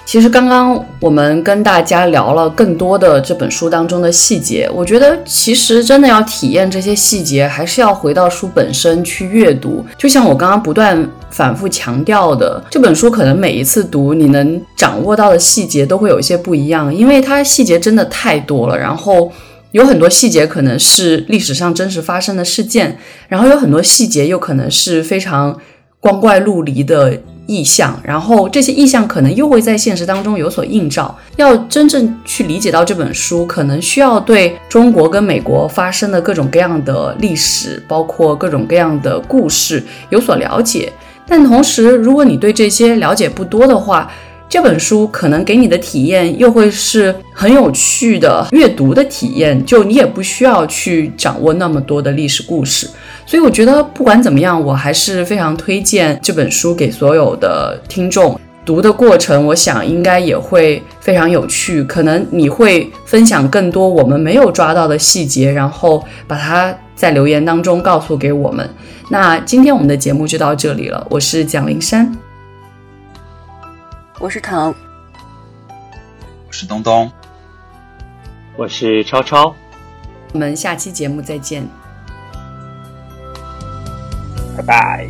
其实刚刚我们跟大家聊了更多的这本书当中的细节，我觉得其实真的要体验这些细节，还是要回到书本身去阅读。就像我刚刚不断反复强调的，这本书可能每一次读，你能掌握到的细节都会有一些不一样，因为它细节真的太多了。然后。有很多细节可能是历史上真实发生的事件，然后有很多细节又可能是非常光怪陆离的意象，然后这些意象可能又会在现实当中有所映照。要真正去理解到这本书，可能需要对中国跟美国发生的各种各样的历史，包括各种各样的故事有所了解。但同时，如果你对这些了解不多的话，这本书可能给你的体验又会是很有趣的阅读的体验，就你也不需要去掌握那么多的历史故事，所以我觉得不管怎么样，我还是非常推荐这本书给所有的听众。读的过程，我想应该也会非常有趣，可能你会分享更多我们没有抓到的细节，然后把它在留言当中告诉给我们。那今天我们的节目就到这里了，我是蒋灵山。我是唐，我是东东，我是超超，我们下期节目再见，拜拜。